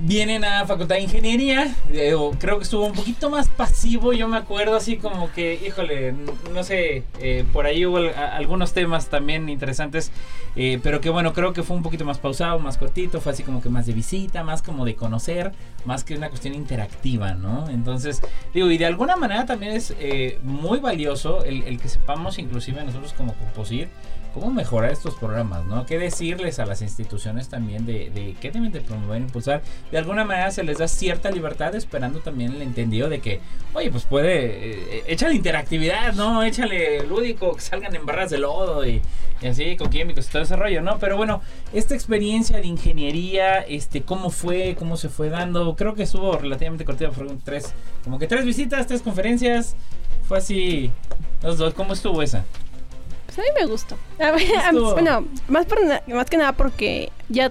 Speaker 1: vienen a Facultad de Ingeniería. eh, creo que estuvo un poquito más pasivo. Yo me acuerdo así como que, híjole, no sé, eh, por ahí hubo algunos temas también interesantes. eh, pero que bueno, creo que fue un poquito más pausado, más cortito. Fue así como que más de visita, más como de conocer, más que una cuestión interactiva, ¿no? Entonces, digo, y de alguna manera también es eh, muy valioso el, el que sepamos, inclusive nosotros como composir, cómo mejorar estos programas, ¿no? ¿Qué decirles a las instituciones también de, qué deben de promover, impulsar? De alguna manera se les da cierta libertad esperando también el entendido de que, oye, pues puede, eh, échale interactividad, ¿no? Échale lúdico, que salgan en barras de lodo y, y así, con químicos y todo ese rollo, ¿no? Pero bueno, esta experiencia de ingeniería, este, ¿cómo fue? ¿Cómo se fue dando? Creo que estuvo relativamente cortita, fueron tres, como que tres visitas, tres conferencias, fue así, los dos, ¿cómo estuvo esa?
Speaker 3: Pues a mí me gustó. A mí- a mí-
Speaker 1: Estuvo-
Speaker 3: bueno, más, por más que nada porque ya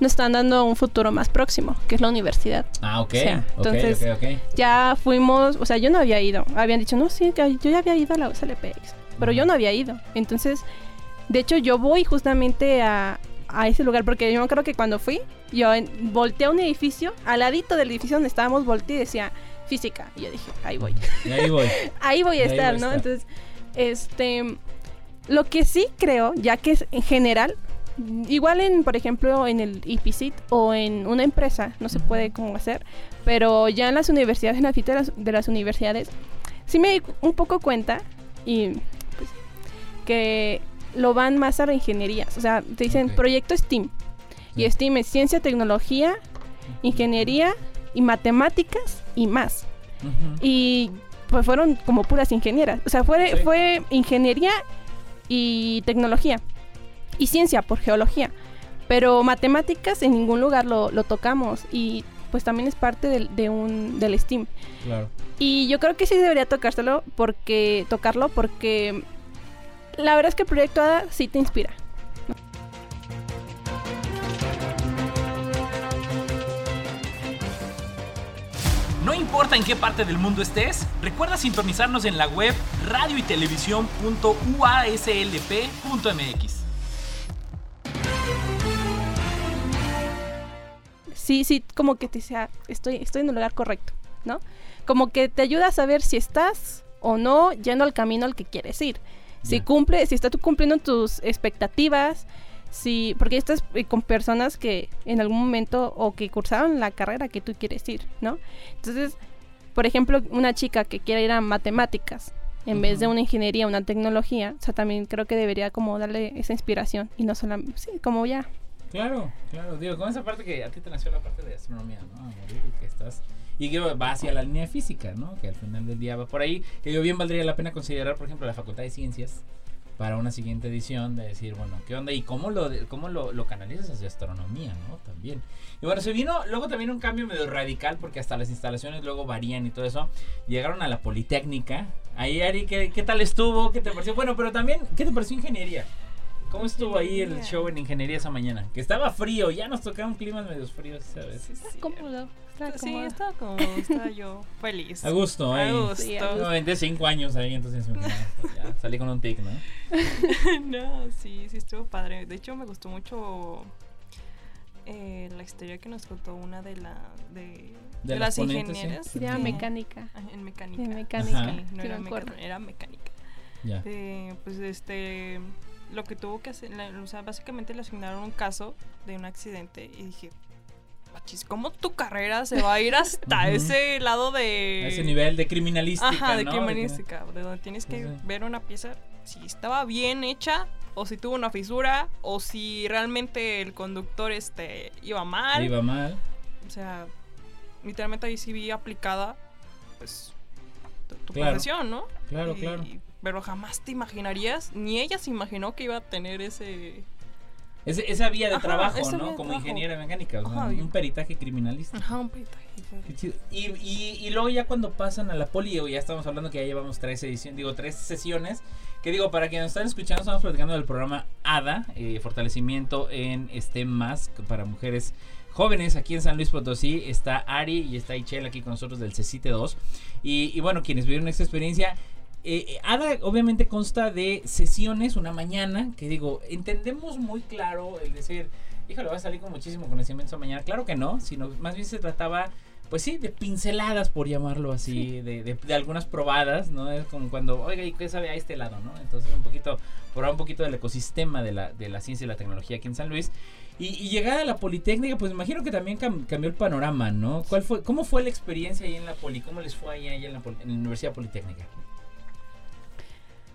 Speaker 3: nos están dando un futuro más próximo, que es la universidad.
Speaker 1: Ah, ok.
Speaker 3: O sea,
Speaker 1: ok,
Speaker 3: entonces-
Speaker 1: ok, ok.
Speaker 3: Ya fuimos, o sea, yo no había ido. Habían dicho, no, sí, que yo ya había ido a la USLPX, pero yo no había ido. Entonces, de hecho, yo voy justamente a, a ese lugar porque yo me acuerdo que cuando fui, yo en- volteé a un edificio, al ladito del edificio donde estábamos, volteé y decía física. Y yo dije, ahí voy.
Speaker 1: Y ahí voy.
Speaker 3: ahí voy a estar,
Speaker 1: voy a
Speaker 3: ¿no?
Speaker 1: estar.
Speaker 3: Entonces, este, lo que sí creo, ya que es en general, igual en, por ejemplo, en el IPCIT o en una empresa, no se puede como hacer, pero ya en las universidades, en la fita de las, de las universidades, sí me di un poco cuenta y pues, que lo van más a la ingenierías, o sea, te dicen proyecto STEAM. Y. STEAM es ciencia, tecnología, ingeniería y matemáticas y más y pues fueron como puras ingenieras. O sea, fue,
Speaker 1: Sí.
Speaker 3: fue ingeniería y tecnología y ciencia por geología. Pero matemáticas en ningún lugar lo, lo tocamos y pues también es parte del, de un, del STEAM.
Speaker 1: Claro.
Speaker 3: Y yo creo que sí debería tocárselo porque, tocarlo porque la verdad es que el proyecto ADA sí te inspira.
Speaker 5: No importa en qué parte del mundo estés, recuerda sintonizarnos en la web radio y televisión.uaslp.mx.
Speaker 3: sí, sí, como que te sea, estoy, estoy en el lugar correcto, ¿no? como que te ayuda a saber si estás o no yendo al camino al que quieres ir. Si cumple, si estás tú cumpliendo tus expectativas, si, porque estás eh, con personas que en algún momento o que cursaron la carrera que tú quieres ir, ¿no? Entonces, por ejemplo, una chica que quiera ir a matemáticas en vez de una ingeniería, una tecnología, o sea, también creo que debería como darle esa inspiración y no solamente, sí, como ya.
Speaker 1: Claro, claro. Digo, con esa parte que a ti te nació la parte de astronomía, ¿no? Que estás. Y que va hacia la línea física, ¿no? Que al final del día va por ahí. Que yo bien valdría la pena considerar, por ejemplo, la Facultad de Ciencias para una siguiente edición de decir, bueno, ¿qué onda? Y cómo lo, cómo lo, lo canalizas hacia astronomía, ¿no? También. Y bueno, se vino luego también un cambio medio radical porque hasta las instalaciones luego varían y todo eso. Llegaron a la Politécnica. Ahí, Ari, ¿qué, qué tal estuvo? ¿Qué te pareció? Bueno, pero también, ¿qué te pareció ingeniería? ¿Cómo estuvo ahí el show en ingeniería esa mañana? Que estaba frío, ya nos tocaron climas medios fríos, ¿sabes?
Speaker 4: Sí, sí.
Speaker 3: Cómodo.
Speaker 4: Sí, estaba como, estaba yo feliz.
Speaker 1: A gusto,
Speaker 4: A
Speaker 1: ahí.
Speaker 4: gusto.
Speaker 3: Sí, a gusto.
Speaker 1: Aventé cinco años ahí, entonces pues, ya salí con un tic, ¿no?
Speaker 4: no, sí, sí estuvo padre. De hecho, me gustó mucho eh, la historia que nos contó una de la de,
Speaker 1: De
Speaker 4: de
Speaker 1: las sí.
Speaker 4: ingenieras.
Speaker 3: Llama
Speaker 1: Ujú.
Speaker 3: mecánica.
Speaker 4: Ah, En mecánica.
Speaker 3: En mecánica.
Speaker 4: Sí, no
Speaker 3: sí
Speaker 4: era
Speaker 3: me acuerdo.
Speaker 4: mecánica, era mecánica.
Speaker 1: Ya.
Speaker 4: Eh, pues este lo que tuvo que hacer, la- o sea, básicamente le asignaron un caso de un accidente y dije, "Machis, ¿cómo tu carrera se va a ir hasta ese lado de
Speaker 1: A ese nivel de criminalística,
Speaker 4: Ajá, de
Speaker 1: ¿no?
Speaker 4: criminalística, de donde tienes que
Speaker 1: sí.
Speaker 4: ver una pieza si estaba bien hecha o si tuvo una fisura o si realmente el conductor este iba mal.
Speaker 1: Iba mal.
Speaker 4: O sea, literalmente ahí sí vi aplicada pues tu, tu
Speaker 1: Claro.
Speaker 4: profesión, ¿no?
Speaker 1: Claro,
Speaker 4: Y-
Speaker 1: claro.
Speaker 4: Pero jamás te imaginarías, ni ella se imaginó que iba a tener ese...
Speaker 1: Esa vía de
Speaker 4: Ajá,
Speaker 1: trabajo, ¿no?
Speaker 4: de
Speaker 1: Como
Speaker 4: trabajo.
Speaker 1: ingeniera mecánica, o sea, un peritaje criminalístico.
Speaker 4: Ajá, un peritaje.
Speaker 1: Qué chido. Y, y, y luego ya cuando pasan a la poli, ya estamos hablando que ya llevamos tres ediciones, digo, tres sesiones. Que digo, para quienes nos están escuchando, estamos platicando del programa ADA, eh, fortalecimiento en STEM más para mujeres jóvenes aquí en San Luis Potosí. Está Ari y está Ichel aquí con nosotros del CECITE 2. Y, y bueno, quienes vivieron esta experiencia, eh, eh, ADA obviamente consta de sesiones, una mañana, que digo, entendemos muy claro el decir, híjole, va a salir con muchísimo conocimiento mañana. Claro que no, sino más bien se trataba, pues sí, de pinceladas, por llamarlo así, de, de- de algunas probadas, ¿no? Es como cuando, oiga, ¿y qué sabe a este lado, no? Entonces un poquito, probar un poquito del ecosistema de la, de la ciencia y la tecnología aquí en San Luis. Y, y llegar a la Politécnica, pues me imagino que también cam- cambió el panorama, ¿no? ¿Cuál fue, ¿Cómo fue la experiencia ahí en la Poli? ¿Cómo les fue ahí, ahí en, la, en la Universidad Politécnica?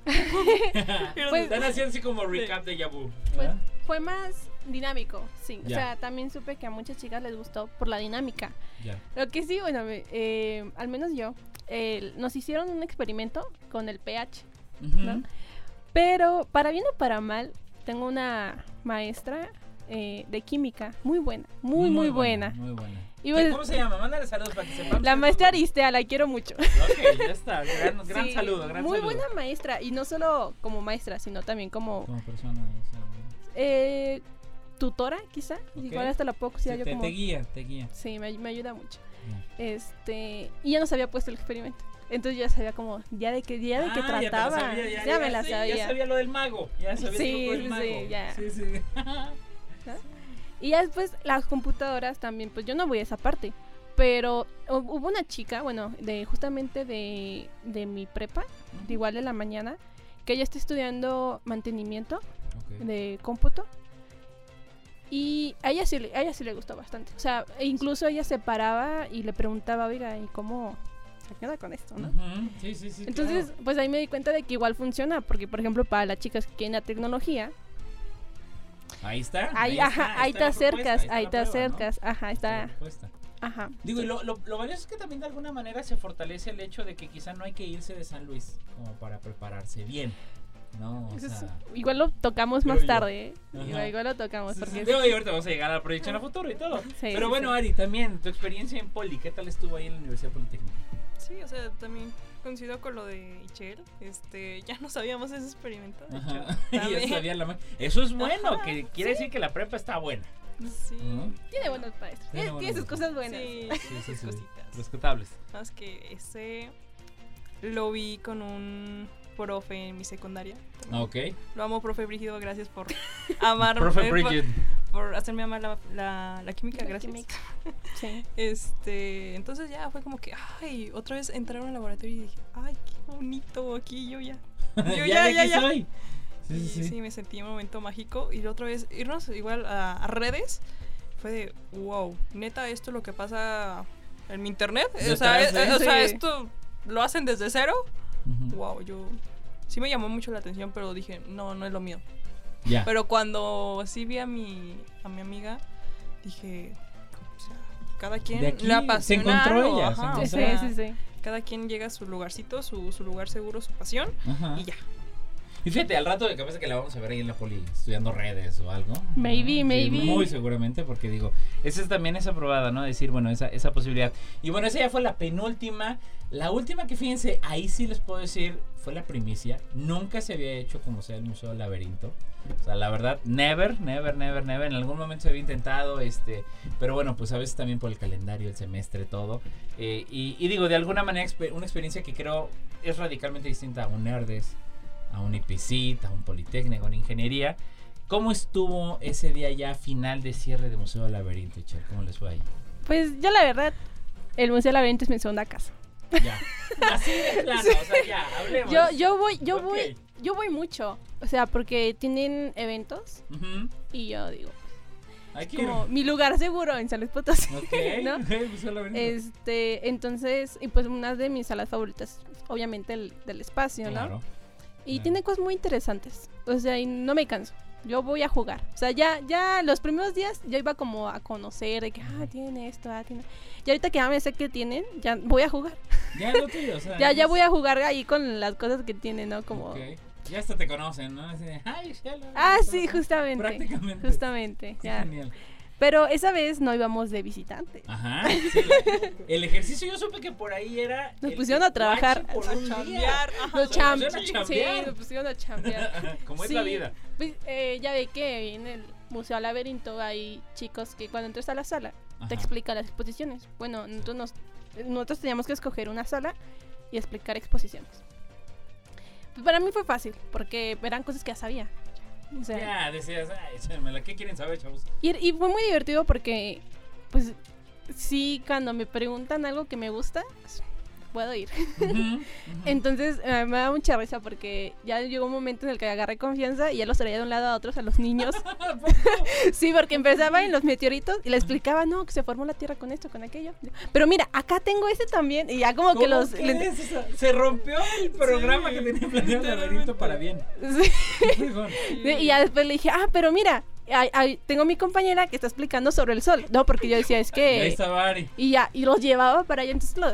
Speaker 3: Pues-
Speaker 1: Están haciendo así como recap de Yabu.
Speaker 3: Pues fue más dinámico, sí.
Speaker 1: Ya.
Speaker 3: O sea, también supe que a muchas chicas les gustó por la dinámica.
Speaker 1: Ya.
Speaker 3: Lo que sí, bueno, eh, al menos yo, eh, nos hicieron un experimento con el pH. Pero para bien o para mal, tengo una maestra eh, de química muy buena, muy, muy, buena.
Speaker 1: Muy buena.
Speaker 3: Y
Speaker 1: ¿Qué-
Speaker 3: pues,
Speaker 1: ¿Cómo se llama? Mándale saludos para que sepamos.
Speaker 3: la maestra Aristea, la quiero mucho.
Speaker 1: Ok, ya está. Gran, gran
Speaker 3: Sí,
Speaker 1: saludo, gran
Speaker 3: muy
Speaker 1: saludo.
Speaker 3: buena maestra, y no solo como maestra, sino también como
Speaker 1: Como persona. o sea,
Speaker 3: eh, tutora, quizá. Igual hasta la puedo
Speaker 1: sí,
Speaker 3: considerar yo
Speaker 1: te,
Speaker 3: como...
Speaker 1: te guía, te guía.
Speaker 3: Sí, me, me ayuda mucho. Este, y ya nos había puesto el experimento. Entonces ya sabía como, ya de qué, ya de qué
Speaker 1: Ah, ya
Speaker 3: trataba.
Speaker 1: sabía,
Speaker 3: ya,
Speaker 1: ya,
Speaker 3: me la
Speaker 1: sí,
Speaker 3: sabía.
Speaker 1: Ya sabía lo del mago. Ya sabía
Speaker 3: Sí,
Speaker 1: el truco del
Speaker 3: sí,
Speaker 1: mago.
Speaker 3: sí, ya.
Speaker 1: Sí, sí.
Speaker 3: Y ya después las computadoras también, pues yo no voy a esa parte. Pero hu- hubo una chica, bueno, de justamente de, de mi prepa, de igual de la mañana, que ella está estudiando mantenimiento
Speaker 1: Ok.
Speaker 3: de cómputo. Y a ella sí, a ella sí le gustó bastante. O sea, e incluso ella se paraba y le preguntaba, oiga, ¿y cómo se queda con esto, no?
Speaker 1: Ujú, Sí, sí, sí.
Speaker 3: Entonces,
Speaker 1: claro.
Speaker 3: pues ahí me di cuenta de que igual funciona, porque por ejemplo para las chicas que quieren la tecnología,
Speaker 1: Ahí está.
Speaker 3: ahí, ajá, ahí
Speaker 1: está
Speaker 3: te
Speaker 1: propuesta,
Speaker 3: acercas,
Speaker 1: está
Speaker 3: ahí te acercas, ajá,
Speaker 1: Está
Speaker 3: ajá.
Speaker 1: Digo, y lo, lo, lo valioso es que también de alguna manera se fortalece el hecho de que quizá no hay que irse de San Luis como para prepararse bien. ¿No? O sea,
Speaker 3: igual lo tocamos más
Speaker 1: yo.
Speaker 3: tarde, ¿eh? Igual, igual lo tocamos,
Speaker 1: Sí, sí,
Speaker 3: porque
Speaker 1: digo, y ahorita vamos a llegar a la proyección a futuro y todo.
Speaker 3: Sí,
Speaker 1: Pero
Speaker 3: sí,
Speaker 1: bueno,
Speaker 3: sí.
Speaker 1: Ari, también tu experiencia en Poli, ¿qué tal estuvo ahí en la Universidad Politécnica?
Speaker 4: Sí, o sea, también coincido con lo de Ichel. Este, ya no sabíamos ese experimento. De hecho,
Speaker 1: Ajá. Y ya
Speaker 4: también.
Speaker 1: sabía la ma- Eso es bueno,
Speaker 4: Ajá,
Speaker 1: que quiere decir que la prepa está buena.
Speaker 4: Sí.
Speaker 1: ¿no?
Speaker 3: tiene buenos maestros,
Speaker 1: Tiene
Speaker 3: tiene,
Speaker 1: buenos
Speaker 3: sus cosas buenas.
Speaker 4: Sí,
Speaker 1: Sí, sí,
Speaker 4: sus
Speaker 1: sí.
Speaker 4: cositas.
Speaker 1: Rescatables.
Speaker 4: Más que ese lo vi con un profe en mi secundaria.
Speaker 1: Ok.
Speaker 4: Lo amo, profe Brígido, gracias por amar.
Speaker 1: Profe
Speaker 4: eh, por- hacerme amar la, la, la química,
Speaker 3: La
Speaker 4: gracias.
Speaker 3: química. Sí.
Speaker 4: Este, entonces ya fue como que, ay, otra vez entraron al laboratorio y dije, ay, qué bonito aquí, yo ya. Yo
Speaker 1: ya,
Speaker 4: ya, ya, ya.
Speaker 1: soy. Sí,
Speaker 4: Y
Speaker 1: sí,
Speaker 4: sí,
Speaker 1: sí.
Speaker 4: me sentí un momento mágico. Y la otra vez, irnos igual a, a redes, fue de, wow, neta, esto es lo que pasa en mi internet. O sea,
Speaker 1: Detrás de-
Speaker 4: eh, o sea, esto lo hacen desde cero.
Speaker 1: Ujú.
Speaker 4: Wow, yo sí me llamó mucho la atención, pero dije, no, no es lo mío. Pero cuando sí vi a mi, a mi amiga, dije, o sea, cada quien
Speaker 1: De aquí
Speaker 4: le
Speaker 1: se encontró
Speaker 4: algo,
Speaker 1: ella, se
Speaker 4: ajá, o
Speaker 3: Sí,
Speaker 1: encontró.
Speaker 4: sea,
Speaker 3: sí, sí.
Speaker 4: Cada quien llega a su lugarcito, su, su lugar seguro, su pasión,
Speaker 1: Ajá.
Speaker 4: y ya.
Speaker 1: Y fíjate, al rato de capaz que la vamos a ver ahí en la poli estudiando redes o algo.
Speaker 3: Maybe,
Speaker 1: Sí,
Speaker 3: maybe.
Speaker 1: muy seguramente, porque digo, esa es también esa probada, ¿no? Decir, bueno, esa, esa posibilidad. Y bueno, esa ya fue la penúltima. La última que fíjense, ahí sí les puedo decir, fue la primicia. Nunca se había hecho como sea el Museo del Laberinto. O sea, la verdad, never, never, never, never. En algún momento se había intentado, este, pero bueno, pues a veces también por el calendario, el semestre, todo. Eh, y, y digo, de alguna manera, una experiencia que creo es radicalmente distinta a un Nerdes, a un IPCIT, a un Politécnico, a una ingeniería. ¿Cómo estuvo ese día ya final de cierre de Museo del Laberinto, Cher? ¿Cómo les fue ahí?
Speaker 3: Pues yo la verdad, el Museo del Laberinto es mi segunda casa.
Speaker 1: Ya. Así de plano, o sea, ya, hablemos.
Speaker 3: Yo, yo voy, yo
Speaker 1: Ok.
Speaker 3: voy, yo voy mucho. O sea, porque tienen eventos
Speaker 1: Ujú.
Speaker 3: y yo digo,
Speaker 1: ir.
Speaker 3: como mi lugar seguro en San Luis Potosí.
Speaker 1: Ok,
Speaker 3: ¿no? Este, entonces, y pues una de mis salas favoritas, obviamente el del espacio, ¿no? Y tiene cosas muy interesantes. O sea, y no me canso. Yo voy a jugar. O sea, ya, ya los primeros días yo iba como a conocer de que, ah, tiene esto, ah, tiene. Y ahorita que ya me sé que tienen, ya voy a jugar.
Speaker 1: Ya lo tuyo, o sea.
Speaker 3: Ya, ya voy a jugar ahí con las cosas que tienen, ¿no? Como.
Speaker 1: Ok. Ya hasta te conocen, ¿no? Así de, "Ay, Shelo",
Speaker 3: Ah, sí, justamente.
Speaker 1: Prácticamente.
Speaker 3: Justamente, ya.
Speaker 1: Genial.
Speaker 3: Pero esa vez no íbamos de visitante.
Speaker 1: Ajá. sí, el ejercicio yo supe que por ahí era.
Speaker 3: Nos pusieron a trabajar.
Speaker 1: por día.
Speaker 4: Chambear.
Speaker 3: Nos cham-
Speaker 1: pusieron a
Speaker 3: sí,
Speaker 1: chambear.
Speaker 3: nos pusieron a chambear.
Speaker 1: Como es
Speaker 3: Sí.
Speaker 1: la vida.
Speaker 3: Pues, eh, ya ve que en el Museo Laberinto hay chicos que cuando entras a la sala
Speaker 1: Ajá.
Speaker 3: te explican las exposiciones. Bueno, nosotros, nos- nosotros teníamos que escoger una sala y explicar exposiciones. Pues para mí fue fácil, porque eran cosas que ya sabía. O sea,
Speaker 1: Ya, decías, ay, échenmela, ¿qué quieren saber, chavos?
Speaker 3: y, y fue muy divertido porque, pues, sí, cuando me preguntan algo que me gusta, puedo ir. Entonces eh, me da mucha risa porque ya llegó un momento en el que agarré confianza y ya los traía de un lado a otros a los niños. sí, porque empezaba en los meteoritos y le explicaba, no, que se formó la Tierra con esto, con aquello. Pero mira, acá tengo este también y ya como que
Speaker 1: ¿Cómo
Speaker 3: los...
Speaker 1: que
Speaker 3: le-
Speaker 1: es esa? Se rompió el programa
Speaker 4: Sí,
Speaker 1: que tenía planeado el laberinto para bien.
Speaker 3: Sí. Y ya después le dije, ah, pero mira, ay, ay, tengo mi compañera que está explicando sobre el sol. No, porque yo decía, es
Speaker 1: Y ahí
Speaker 3: que...
Speaker 1: estaba Ari.
Speaker 3: Y ya, y los llevaba para allá, entonces lo,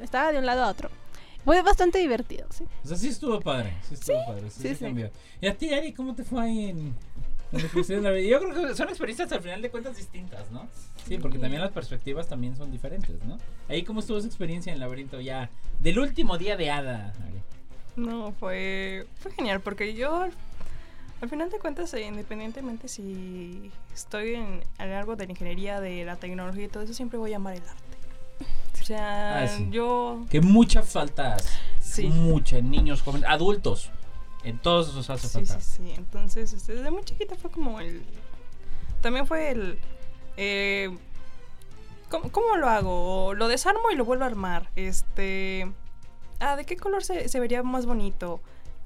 Speaker 3: estaba de un lado a otro. Fue bastante divertido, sí.
Speaker 1: O sea, sí estuvo padre. Sí estuvo padre. Sí,
Speaker 3: sí,
Speaker 1: se
Speaker 3: sí.
Speaker 1: cambió. ¿Y a ti, Ari, cómo te fue ahí en, en la? Yo creo que son experiencias al final de cuentas distintas, ¿no? Sí, porque también las perspectivas también son diferentes, ¿no? Ahí, ¿cómo estuvo esa experiencia en el laberinto ya del último día de Hada, Ari?
Speaker 4: No, fue, fue genial porque yo al, al final de cuentas, eh, independientemente si estoy en, en algo de la ingeniería, de la tecnología y todo eso, siempre voy a amar el arte. O sea,
Speaker 1: Ah, sí.
Speaker 4: yo...
Speaker 1: Que mucha falta hace.
Speaker 4: Sí.
Speaker 1: Mucha, en niños, jóvenes, adultos. En todos esos hace
Speaker 4: Sí,
Speaker 1: falta.
Speaker 4: sí, sí. Entonces, este, desde muy chiquita fue como el... También fue el... eh, ¿cómo, cómo lo hago? Lo desarmo y lo vuelvo a armar. Este... Ah, ¿de qué color se, se vería más bonito?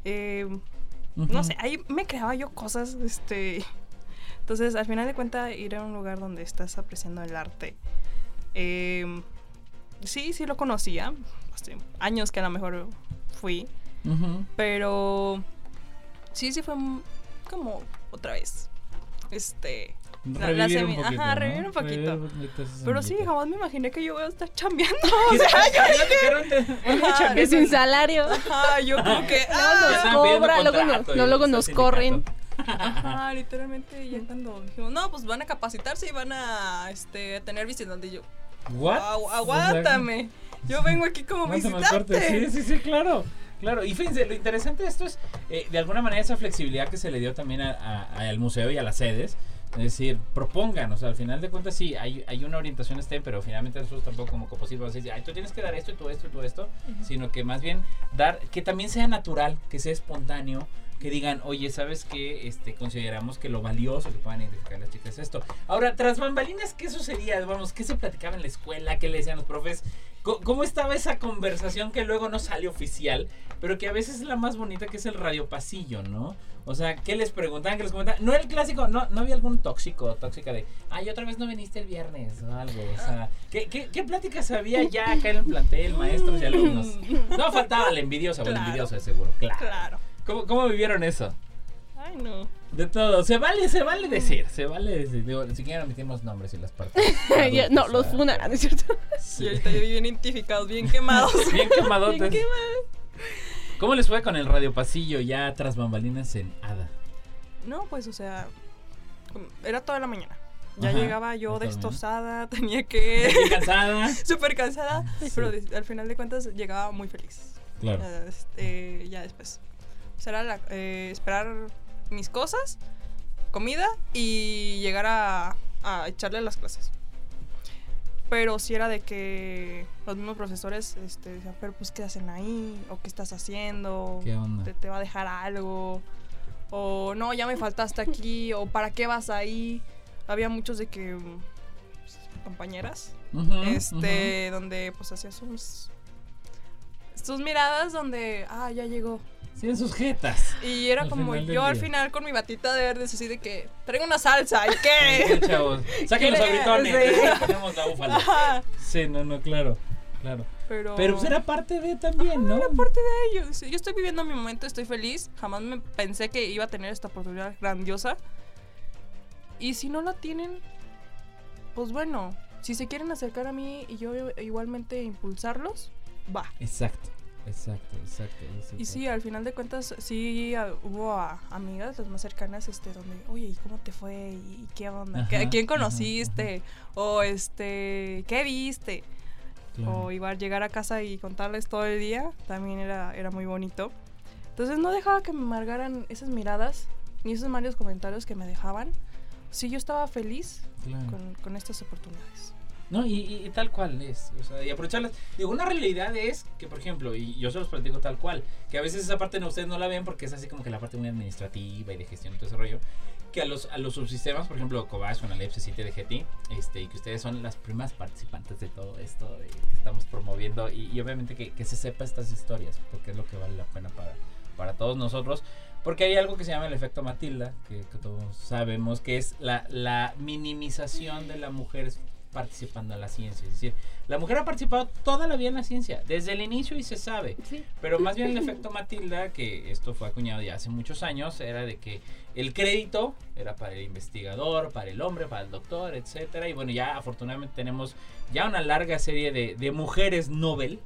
Speaker 4: Eh, no sé, ahí me creaba yo cosas, este... Entonces, al final de cuentas, ir a un lugar donde estás apreciando el arte. eh, sí, sí lo conocía. Hace años que a lo mejor fui. Pero sí, sí fue como otra vez. Este. la- la
Speaker 1: Revivir
Speaker 4: semi-
Speaker 1: un poquito,
Speaker 4: Ajá,
Speaker 1: ¿no?
Speaker 4: revivir un poquito. Pero sí, jamás me imaginé que yo voy a estar chambeando.
Speaker 1: ¿Qué te- platicaron de- Oye,
Speaker 4: Ajá,
Speaker 1: chambeando
Speaker 3: Es sin salario.
Speaker 4: Ajá, yo como que. Ah,
Speaker 3: nos cobra, luego
Speaker 1: contrato
Speaker 3: nos,
Speaker 1: y
Speaker 3: no, luego nos corren.
Speaker 4: Ajá, literalmente ya cuando dijimos, no, pues van a capacitarse y van a este, tener visitantes. Y yo,
Speaker 1: What?
Speaker 4: "Agu-
Speaker 1: O sea,
Speaker 4: aguántame. Yo vengo aquí como
Speaker 1: aguántame corte. Sí,
Speaker 4: visitante.
Speaker 1: sí, sí, claro. Claro, y fíjense, lo interesante de esto es, eh, de alguna manera, esa flexibilidad que se le dio también a- a- al museo y a las sedes. Es decir, propongan, o sea, al final de cuentas sí, hay, hay una orientación STEM, pero finalmente nosotros tampoco como compositor vamos a decir, ay, tú tienes que dar esto y tú esto y tú esto, sino que más bien dar, que también sea natural, que sea espontáneo, que digan, oye, ¿sabes qué? Este, consideramos que lo valioso que puedan identificar las chicas es esto. Ahora, tras bambalinas, ¿qué sucedía? Vamos, ¿qué se platicaba en la escuela? ¿Qué le decían los profes? Co- ¿Cómo estaba esa conversación que luego no sale oficial, pero que a veces es la más bonita, que es el radio pasillo, ¿no? O sea, ¿qué les preguntaban? ¿Qué les comentaban? No era el clásico, no, no había algún tóxico o tóxica de, ay, otra vez no viniste el viernes o algo. O sea, ¿qué, qué, qué pláticas había ya acá en el plantel, maestros y alumnos? No faltaba la envidiosa o el
Speaker 4: Claro.
Speaker 1: envidioso, de seguro, claro.
Speaker 4: Claro.
Speaker 1: ¿Cómo, ¿Cómo vivieron eso?
Speaker 4: Ay, no.
Speaker 1: De todo, se vale, se vale decir, se vale decir. Digo, si quieren omitimos nombres y las partes.
Speaker 3: No, los funan, ¿no es cierto?
Speaker 1: Sí.
Speaker 4: Y ahorita bien identificados, bien quemados.
Speaker 1: Bien quemadotes.
Speaker 3: Bien
Speaker 1: ¿Cómo les fue con el radio pasillo ya tras bambalinas en Ada?
Speaker 4: No, pues, o sea, era toda la mañana. Ya
Speaker 1: Ajá,
Speaker 4: llegaba yo destrozada, tenía que...
Speaker 1: Cansada.
Speaker 4: Súper cansada,
Speaker 1: Sí.
Speaker 4: pero al final de cuentas llegaba muy feliz.
Speaker 1: Claro.
Speaker 4: Este, ya después. La- eh, esperar mis cosas, comida y llegar a, a echarle las clases. Pero si era de que los mismos profesores este, decían, pero pues qué hacen ahí, o qué estás haciendo,
Speaker 1: ¿Qué onda?
Speaker 4: te, te va a dejar algo, o no, ya me faltaste aquí, o para qué vas ahí. Había muchos de que pues, compañeras este, donde pues hacía sus sus miradas donde, ah, ya llegó.
Speaker 1: Sí, sus jetas.
Speaker 4: Y era
Speaker 1: Al
Speaker 4: como yo al final con mi batita de verdes así de que traigo una salsa y qué.
Speaker 1: chavos. Saquen los abritones.
Speaker 4: Sí.
Speaker 1: Ponemos la búfala.
Speaker 4: Ajá,
Speaker 1: Sí, no, no, claro. Claro.
Speaker 4: pero
Speaker 1: Pero pues era parte de también, ¿no?
Speaker 4: era parte de ello. Sí, Yo estoy viviendo mi momento, estoy feliz. Jamás me pensé que iba a tener esta oportunidad grandiosa. Y si no la tienen, pues bueno, si se quieren acercar a mí y yo igualmente impulsarlos, va.
Speaker 1: Exacto. Exacto, exacto. exacto.
Speaker 4: Y sí, al final de cuentas, sí ah, hubo a- amigas, las más cercanas, este, donde, oye, ¿y cómo te fue? ¿Y qué onda?
Speaker 1: Ajá,
Speaker 4: ¿Qué- ¿A quién
Speaker 1: ajá,
Speaker 4: conociste? O este, ¿qué viste?
Speaker 1: Claro.
Speaker 4: O igual llegar a casa y contarles todo el día, también era, era muy bonito. Entonces no dejaba que me amargaran esas miradas, ni esos malos comentarios que me dejaban. Sí, yo estaba feliz
Speaker 1: Claro.
Speaker 4: con, con estas oportunidades.
Speaker 1: No, y, tal cual es. Y aprovecharlas. Digo, una realidad es que, por ejemplo, y yo se los platico tal cual, que a veces esa parte no, ustedes no la ven porque es así como que la parte muy administrativa y de gestión y todo ese rollo. Que a los, a los subsistemas, por ejemplo, Cobach, Unalep, C7 de GT, este, y que ustedes son las primeras participantes de todo esto que estamos promoviendo. Y, obviamente que, que se sepa estas historias, porque es lo que vale la pena para, para todos nosotros. Porque hay algo que se llama el efecto Matilda, que, que todos sabemos, que es la, la minimización de la mujer participando en la ciencia. Es decir, la mujer ha participado toda la vida en la ciencia, desde el inicio y se sabe.
Speaker 3: Sí.
Speaker 1: Pero más bien el efecto Matilda, que esto fue acuñado ya hace muchos años, era de que el crédito era para el investigador, para el hombre, para el doctor, etcétera. Y bueno, ya afortunadamente tenemos ya una larga serie de, de mujeres Nobel.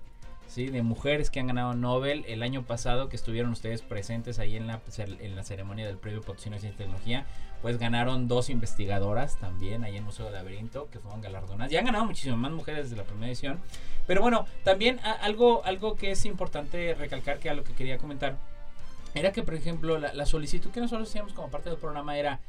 Speaker 1: ¿Sí? de mujeres que han ganado Nobel el año pasado que estuvieron ustedes presentes ahí en la, en la ceremonia del premio Potosino de Ciencia y Tecnología pues ganaron dos investigadoras también ahí en Museo del Laberinto que fueron galardonadas. Ya han ganado muchísimas más mujeres desde la primera edición. Pero bueno, también algo, algo que es importante recalcar que a lo que quería comentar era que, por ejemplo, la, la solicitud que nosotros hacíamos como parte del programa era,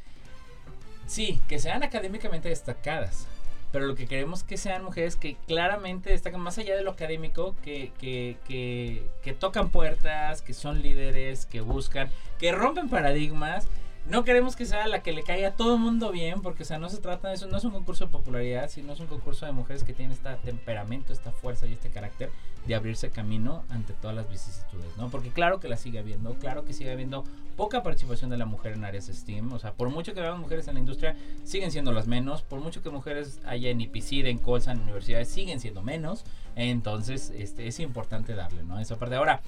Speaker 1: sí, que sean académicamente destacadas. Pero lo que queremos que sean mujeres que claramente destacan más allá de lo académico, que, que, que, que tocan puertas, que son líderes, que buscan, que rompen paradigmas. No queremos que sea la que le caiga a todo el mundo bien, porque o sea, no se trata de eso, no es un concurso de popularidad, sino es un concurso de mujeres que tienen este temperamento, esta fuerza y este carácter de abrirse camino ante todas las vicisitudes, ¿no? Porque claro que la sigue habiendo, claro que sigue habiendo poca participación de la mujer en áreas STEAM, o sea, por mucho que veamos mujeres en la industria, siguen siendo las menos, por mucho que mujeres haya en IPCID, en Colsa, en universidades, siguen siendo menos, entonces este, es importante darle, ¿no? Esa parte. Ahora,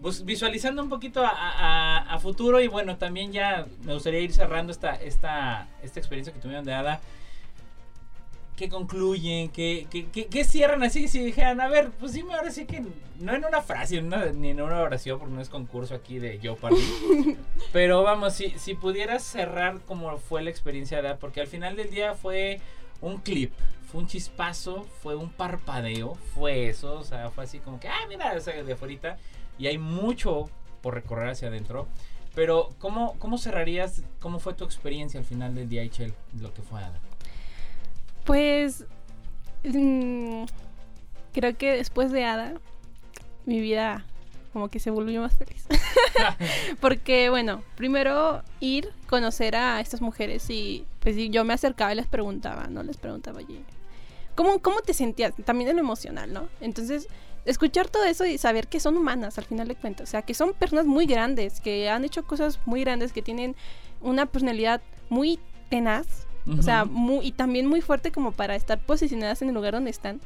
Speaker 1: pues visualizando un poquito a futuro y bueno, también ya me gustaría ir cerrando esta, esta, esta experiencia que tuvieron de Ada. ¿Qué concluyen? ¿Qué, qué, qué- qué cierran así? Si dijeran, a ver, pues sí, ahora sí que no en una frase, en una- ni en una oración, porque no es concurso aquí de yo para Pero vamos, si, si pudieras cerrar como fue la experiencia de Ada, porque al final del día fue un clip, fue un chispazo, fue un parpadeo, fue eso, o sea, fue así como que, ah, mira, o sea, de afuera, y hay mucho por recorrer hacia adentro. Pero, ¿cómo, ¿cómo cerrarías? ¿Cómo fue tu experiencia al final día, Ichel, lo que fue Ada?
Speaker 3: Pues mm, creo que después de Ada, mi vida como que se volvió más feliz. Porque, bueno, primero ir, conocer a estas mujeres y pues yo me acercaba y les preguntaba, ¿no? Les preguntaba, oye, ¿cómo, ¿cómo te sentías? También en lo emocional, ¿no? Entonces, escuchar todo eso y saber que son humanas al final de cuentas, o sea, que son personas muy grandes, que han hecho cosas muy grandes, que tienen una personalidad muy tenaz, o sea, muy, y también muy fuerte como para estar posicionadas en el lugar donde están.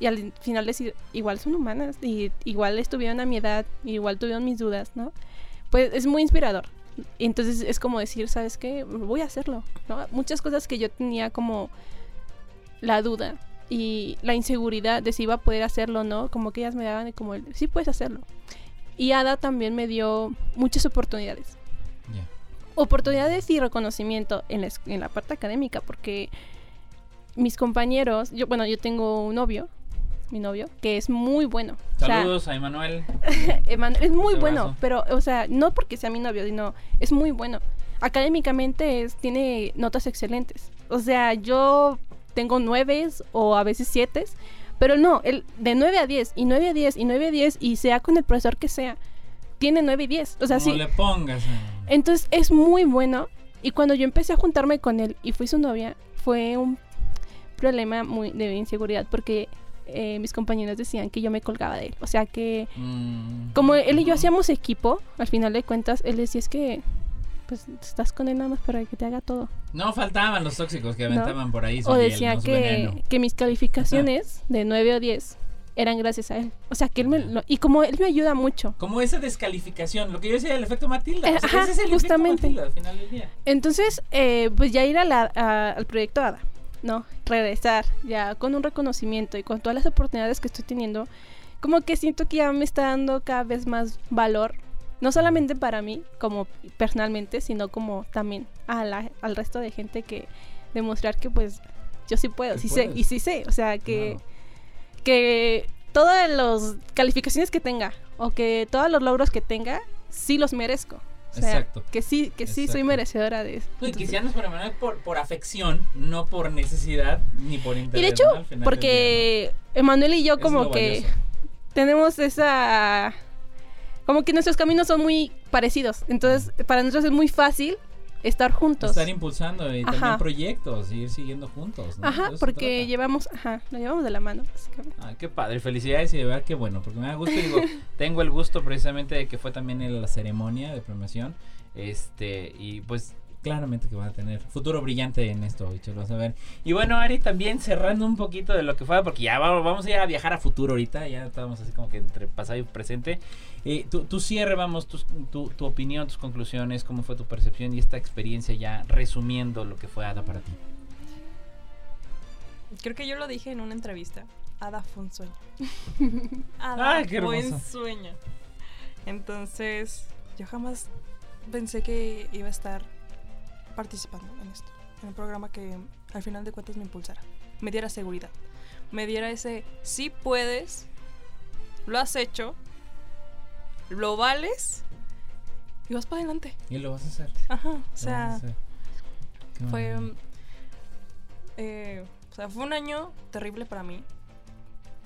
Speaker 3: Y al final decir, igual son humanas, y igual estuvieron a mi edad, igual tuvieron mis dudas, ¿no? Pues es muy inspirador. Y entonces es como decir, ¿sabes qué? Voy a hacerlo, ¿no? Muchas cosas que yo tenía como la duda y la inseguridad de si iba a poder hacerlo o no, como que ellas me daban como el, sí puedes hacerlo. Y Ada también me dio muchas oportunidades
Speaker 1: Ya.
Speaker 3: oportunidades y reconocimiento en la, en la parte académica, porque mis compañeros, yo bueno, yo tengo un novio, mi novio, que es muy bueno. O sea,
Speaker 1: Saludos a Emanuel.
Speaker 3: Eman- es muy bueno, pero, o sea, no porque sea mi novio, sino es muy bueno. Académicamente es, tiene notas excelentes. O sea, yo tengo nueves o a veces siete, pero no, él de 9 a 10 y 9 a 10 y 9 a 10 y sea con el profesor que sea, tiene 9 y 10. O sea,
Speaker 1: Como
Speaker 3: sí.
Speaker 1: le pongas. eh.
Speaker 3: Entonces es muy bueno. Y cuando yo empecé a juntarme con él y fui su novia, fue un problema muy de inseguridad porque eh, mis compañeros decían que yo me colgaba de él. O sea que
Speaker 1: Mm.
Speaker 3: como él y yo hacíamos equipo, al final de cuentas, él decía es que pues estás con él nada más para que te haga todo.
Speaker 1: No faltaban los tóxicos que aventaban por ahí. su
Speaker 3: O
Speaker 1: miel,
Speaker 3: decía
Speaker 1: ¿no?
Speaker 3: Que, que mis calificaciones de 9 o 10 eran gracias a él. O sea que él me... lo- y como él me ayuda mucho.
Speaker 1: Como esa descalificación, lo que yo decía del efecto Matilda.
Speaker 3: Eh,
Speaker 1: o sea,
Speaker 3: ajá,
Speaker 1: ese es el
Speaker 3: justamente.
Speaker 1: efecto Matilda al final del día.
Speaker 3: Entonces, eh, pues ya ir a la- a- al proyecto ADA, ¿no? Regresar ya con un reconocimiento y con todas las oportunidades que estoy teniendo, como que siento que ya me está dando cada vez más valor, no solamente para mí, como personalmente, sino como también a la- al resto de gente que demostrar que pues yo sí puedo, sí sé, y sí sé, o sea, que, que todas las calificaciones que tenga o que todos los logros que tenga, sí los merezco. O sea,
Speaker 1: Exacto.
Speaker 3: que sí, que sí soy merecedora de eso.
Speaker 1: No, y que andas por, Emanuel por, por afección, no por necesidad ni por interés.
Speaker 3: Y de hecho, porque Emanuel y yo
Speaker 1: día,
Speaker 3: como que
Speaker 1: valioso.
Speaker 3: tenemos esa... Como que nuestros caminos son muy parecidos. Entonces, para nosotros es muy fácil estar juntos.
Speaker 1: Estar impulsando y también
Speaker 3: Ajá.
Speaker 1: proyectos y ir siguiendo juntos. ¿no?
Speaker 3: Ajá, porque llevamos, ajá, lo llevamos de la mano, básicamente.
Speaker 1: Ah, qué padre, felicidades y de verdad qué bueno, porque me da gusto, digo, tengo el gusto precisamente de que fue también en la ceremonia de premiación, este, y pues claramente que van a tener futuro brillante en esto, bicho, lo vas a ver. Y bueno, Ari, también cerrando un poquito de lo que fue, porque ya vamos, vamos a ir a viajar a futuro ahorita, ya estamos así como que entre pasado y presente. Eh, tu, tu cierre, vamos, tu, tu opinión, tus conclusiones, cómo fue tu percepción y esta experiencia ya resumiendo lo que fue Ada para ti.
Speaker 4: Creo que yo lo dije en una entrevista. Ada fue un sueño. Ada
Speaker 1: Ay, qué
Speaker 4: fue un
Speaker 1: hermoso.
Speaker 4: sueño. Entonces, yo jamás pensé que iba a estar participando en esto. En un programa que al final de cuentas me impulsara. Me diera seguridad. Me diera ese, sí puedes, lo has hecho, lo vales y vas para adelante.
Speaker 1: Y lo vas a hacer.
Speaker 4: Ajá, o sea... Fue,
Speaker 1: maravilla.
Speaker 4: eh, o sea, fue un año terrible para mí,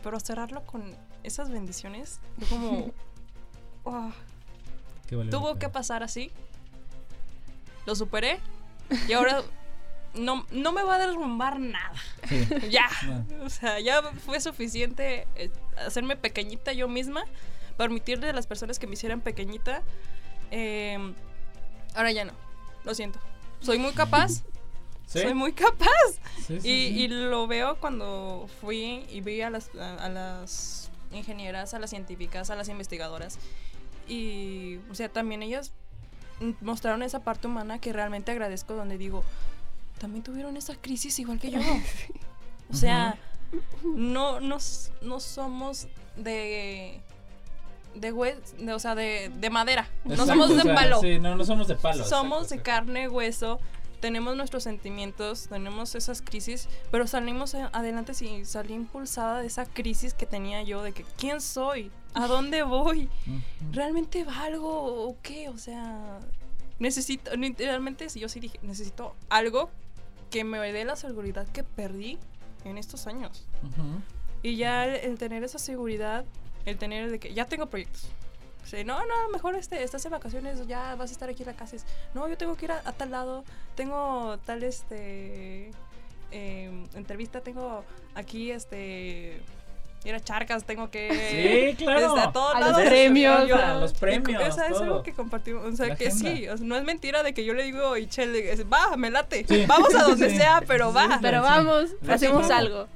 Speaker 4: pero cerrarlo con esas bendiciones fue como, "Ah,
Speaker 1: Qué valió la
Speaker 4: tuvo que pasar así, lo superé y ahora no, no me va a derrumbar nada,
Speaker 1: Sí.
Speaker 4: ya,
Speaker 1: No.
Speaker 4: o sea, ya fue suficiente eh, hacerme pequeñita yo misma, permitirle a las personas que me hicieran pequeñita, eh, ahora ya no, lo siento, soy muy capaz.
Speaker 1: ¿Sí?
Speaker 4: Soy muy capaz.
Speaker 1: Sí, sí,
Speaker 4: Y, y lo veo cuando fui y vi a las, a, a las ingenieras, a las científicas, a las investigadoras. Y, o sea, también ellas mostraron esa parte humana que realmente agradezco, donde digo, también tuvieron esa crisis igual que yo. O sea, no, no, no somos de... De, hue- de, o sea, de, de madera. No somos
Speaker 1: o
Speaker 4: de
Speaker 1: sea,
Speaker 4: palo
Speaker 1: Sí, no, no somos de palo.
Speaker 4: somos
Speaker 1: exacto,
Speaker 4: de carne, hueso, tenemos nuestros sentimientos, tenemos esas crisis, pero salimos adelante y salí impulsada de esa crisis que tenía yo, de que quién soy, a dónde voy, realmente valgo o qué, o sea, necesito, literalmente yo sí dije, necesito algo que me dé la seguridad que perdí en estos años. Y ya el, el tener esa seguridad, el tener de que ya tengo proyectos, no, no, mejor este, estás en vacaciones, ya vas a estar aquí en la casa. Es, no, yo tengo que ir a, a tal lado, tengo tal, este, em, entrevista, tengo aquí, este, ir a Charcas, tengo que...
Speaker 1: Sí, claro.
Speaker 4: a todos
Speaker 3: A los premios,
Speaker 4: Yo-
Speaker 1: a los premios,
Speaker 4: O sea, es
Speaker 1: todo.
Speaker 4: algo que compartimos, o sea,
Speaker 1: La
Speaker 4: que
Speaker 1: agenda.
Speaker 4: sí, o sea, no es mentira de que yo le digo a Ichelle, es, va, me late,
Speaker 1: Sí.
Speaker 4: vamos a donde
Speaker 1: Sí.
Speaker 4: sea, pero
Speaker 1: Sí,
Speaker 4: va.
Speaker 3: Pero
Speaker 1: Sí.
Speaker 3: vamos,
Speaker 1: Sí,
Speaker 3: hacemos algo.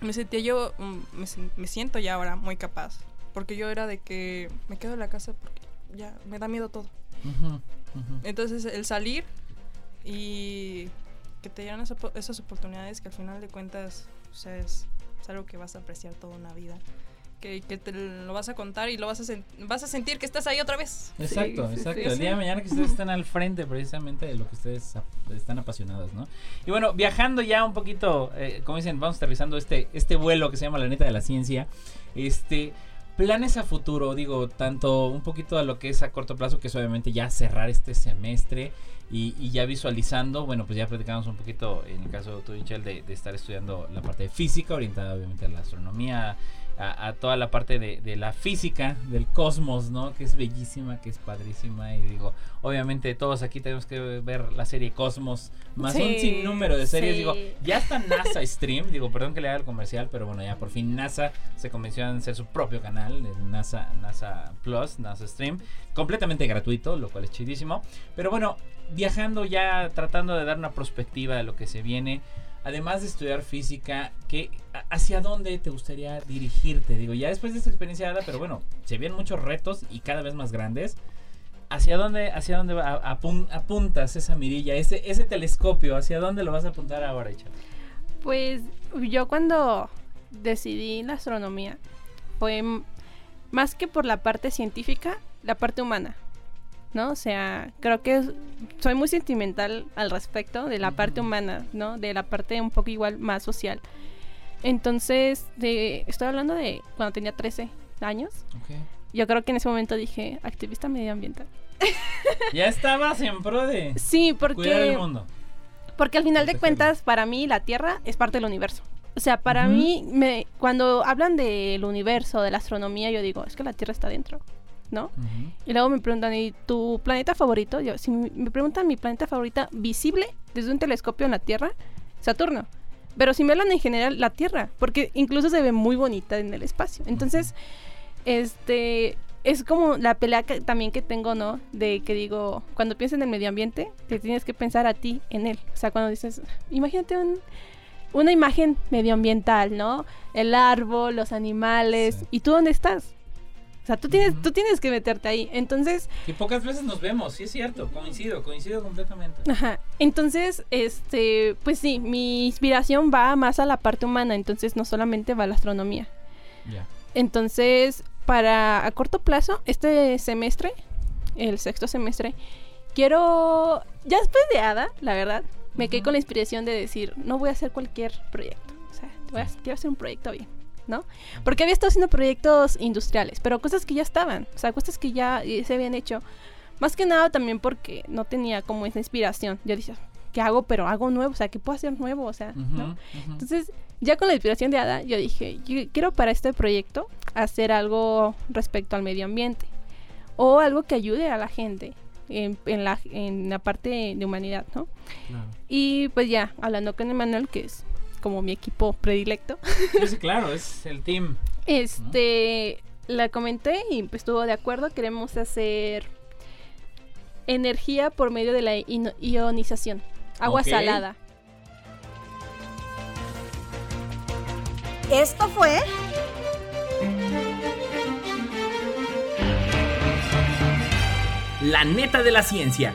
Speaker 4: Me sentía yo, mm, me, siento ya ahora muy capaz, porque yo era de que me quedo en la casa porque ya me da miedo todo. Entonces el salir y que te po- esas oportunidades que al final de cuentas o sea, es, es algo que vas a apreciar toda una vida. Que, que te lo vas a contar y lo vas a, sen- vas a sentir que estás ahí otra vez.
Speaker 1: Exacto,
Speaker 3: Sí,
Speaker 1: exacto.
Speaker 3: sí,
Speaker 1: el
Speaker 3: sí.
Speaker 1: día de mañana que ustedes estén al frente precisamente de lo que ustedes están apasionados, ¿no? Y bueno, viajando ya un poquito, eh, como dicen, vamos aterrizando este, este vuelo que se llama La Neta de la Ciencia. Este, planes a futuro, digo, tanto un poquito a lo que es a corto plazo, que es obviamente ya cerrar este semestre y, ya visualizando, bueno, pues ya platicamos un poquito, en el caso de Michelle, de, de estar estudiando la parte de física, orientada obviamente a la astronomía, a, a toda la parte de, de la física, del cosmos, ¿no? Que es bellísima, que es padrísima. Y digo, obviamente todos aquí tenemos que ver la serie Cosmos, más un
Speaker 3: Sí,
Speaker 1: sinnúmero de series.
Speaker 3: sí.
Speaker 1: Digo, ya está NASA Stream, digo, perdón que le haga el comercial, pero bueno, ya por fin NASA se convenció en ser su propio canal, el NASA, NASA Plus, NASA Stream, completamente gratuito, lo cual es chidísimo. Pero bueno, viajando ya, tratando de dar una perspectiva de lo que se viene. Además de estudiar física, ¿qué, ¿hacia dónde te gustaría dirigirte? Digo, ya después de esta experiencia, Ada, pero bueno, se vienen muchos retos y cada vez más grandes. ¿Hacia dónde, hacia dónde va- apun- apuntas esa mirilla, ese, ese telescopio? ¿Hacia dónde lo vas a apuntar ahora, Icha?
Speaker 3: Pues yo cuando decidí la astronomía fue más que por la parte científica, la parte humana. ¿No? O sea, creo que soy muy sentimental al respecto de la parte humana, ¿no? De la parte un poco igual más social. Entonces, de, estoy hablando de cuando tenía 13 años. Yo creo que en ese momento dije, activista medioambiental.
Speaker 1: Ya estabas en pro de
Speaker 3: Sí,
Speaker 1: cuidar el
Speaker 3: porque,
Speaker 1: mundo.
Speaker 3: porque al final de cuentas, para mí la Tierra es parte del universo. O sea, para
Speaker 1: Ujú.
Speaker 3: mí, me, cuando hablan del universo, de la astronomía, yo digo, es que la Tierra está dentro, ¿no? Y luego me preguntan, ¿y tu planeta favorito? Yo, si me me preguntan mi planeta favorita visible desde un telescopio en la Tierra, Saturno. Pero si me hablan en general, la Tierra, porque incluso se ve muy bonita en el espacio. Entonces, este, es como la pelea que, también que tengo, ¿no? De que digo, cuando piensas en el medio ambiente, te tienes que pensar a ti en él. O sea, cuando dices, imagínate un- una imagen medioambiental, ¿no? El árbol, los animales,
Speaker 1: Sí.
Speaker 3: ¿y tú dónde estás? O sea, tú tienes, tú tienes que meterte ahí. Entonces,
Speaker 1: Y pocas veces nos vemos, sí es cierto, coincido, coincido completamente.
Speaker 3: Ajá. Entonces, este, pues sí, mi inspiración va más a la parte humana, entonces no solamente va a la astronomía.
Speaker 1: Ya.
Speaker 3: Entonces, para a corto plazo, este semestre, el sexto semestre, quiero, ya después de ADA, la verdad, me quedé
Speaker 1: Ujú.
Speaker 3: con la inspiración de decir, no voy a hacer cualquier proyecto, o sea, voy a- quiero hacer un proyecto bien, ¿no? Porque había estado haciendo proyectos industriales, pero cosas que ya estaban, o sea, cosas que ya eh, se habían hecho. Más que nada también porque no tenía como esa inspiración. Yo decía, ¿qué hago? Pero hago nuevo, o sea, ¿qué puedo hacer nuevo? O sea. Entonces, ya con la inspiración de Ada, yo dije, yo quiero para este proyecto hacer algo respecto al medio ambiente o algo que ayude a la gente en, en la, en la parte de humanidad, ¿no?
Speaker 1: Claro.
Speaker 3: Y pues ya, hablando con Emanuel, que es como mi equipo predilecto,
Speaker 1: Sí, sí, claro, es el team.
Speaker 3: este, la comenté y estuvo de acuerdo, queremos hacer energía por medio de la ionización, agua salada.
Speaker 2: Esto fue
Speaker 5: La neta de la ciencia.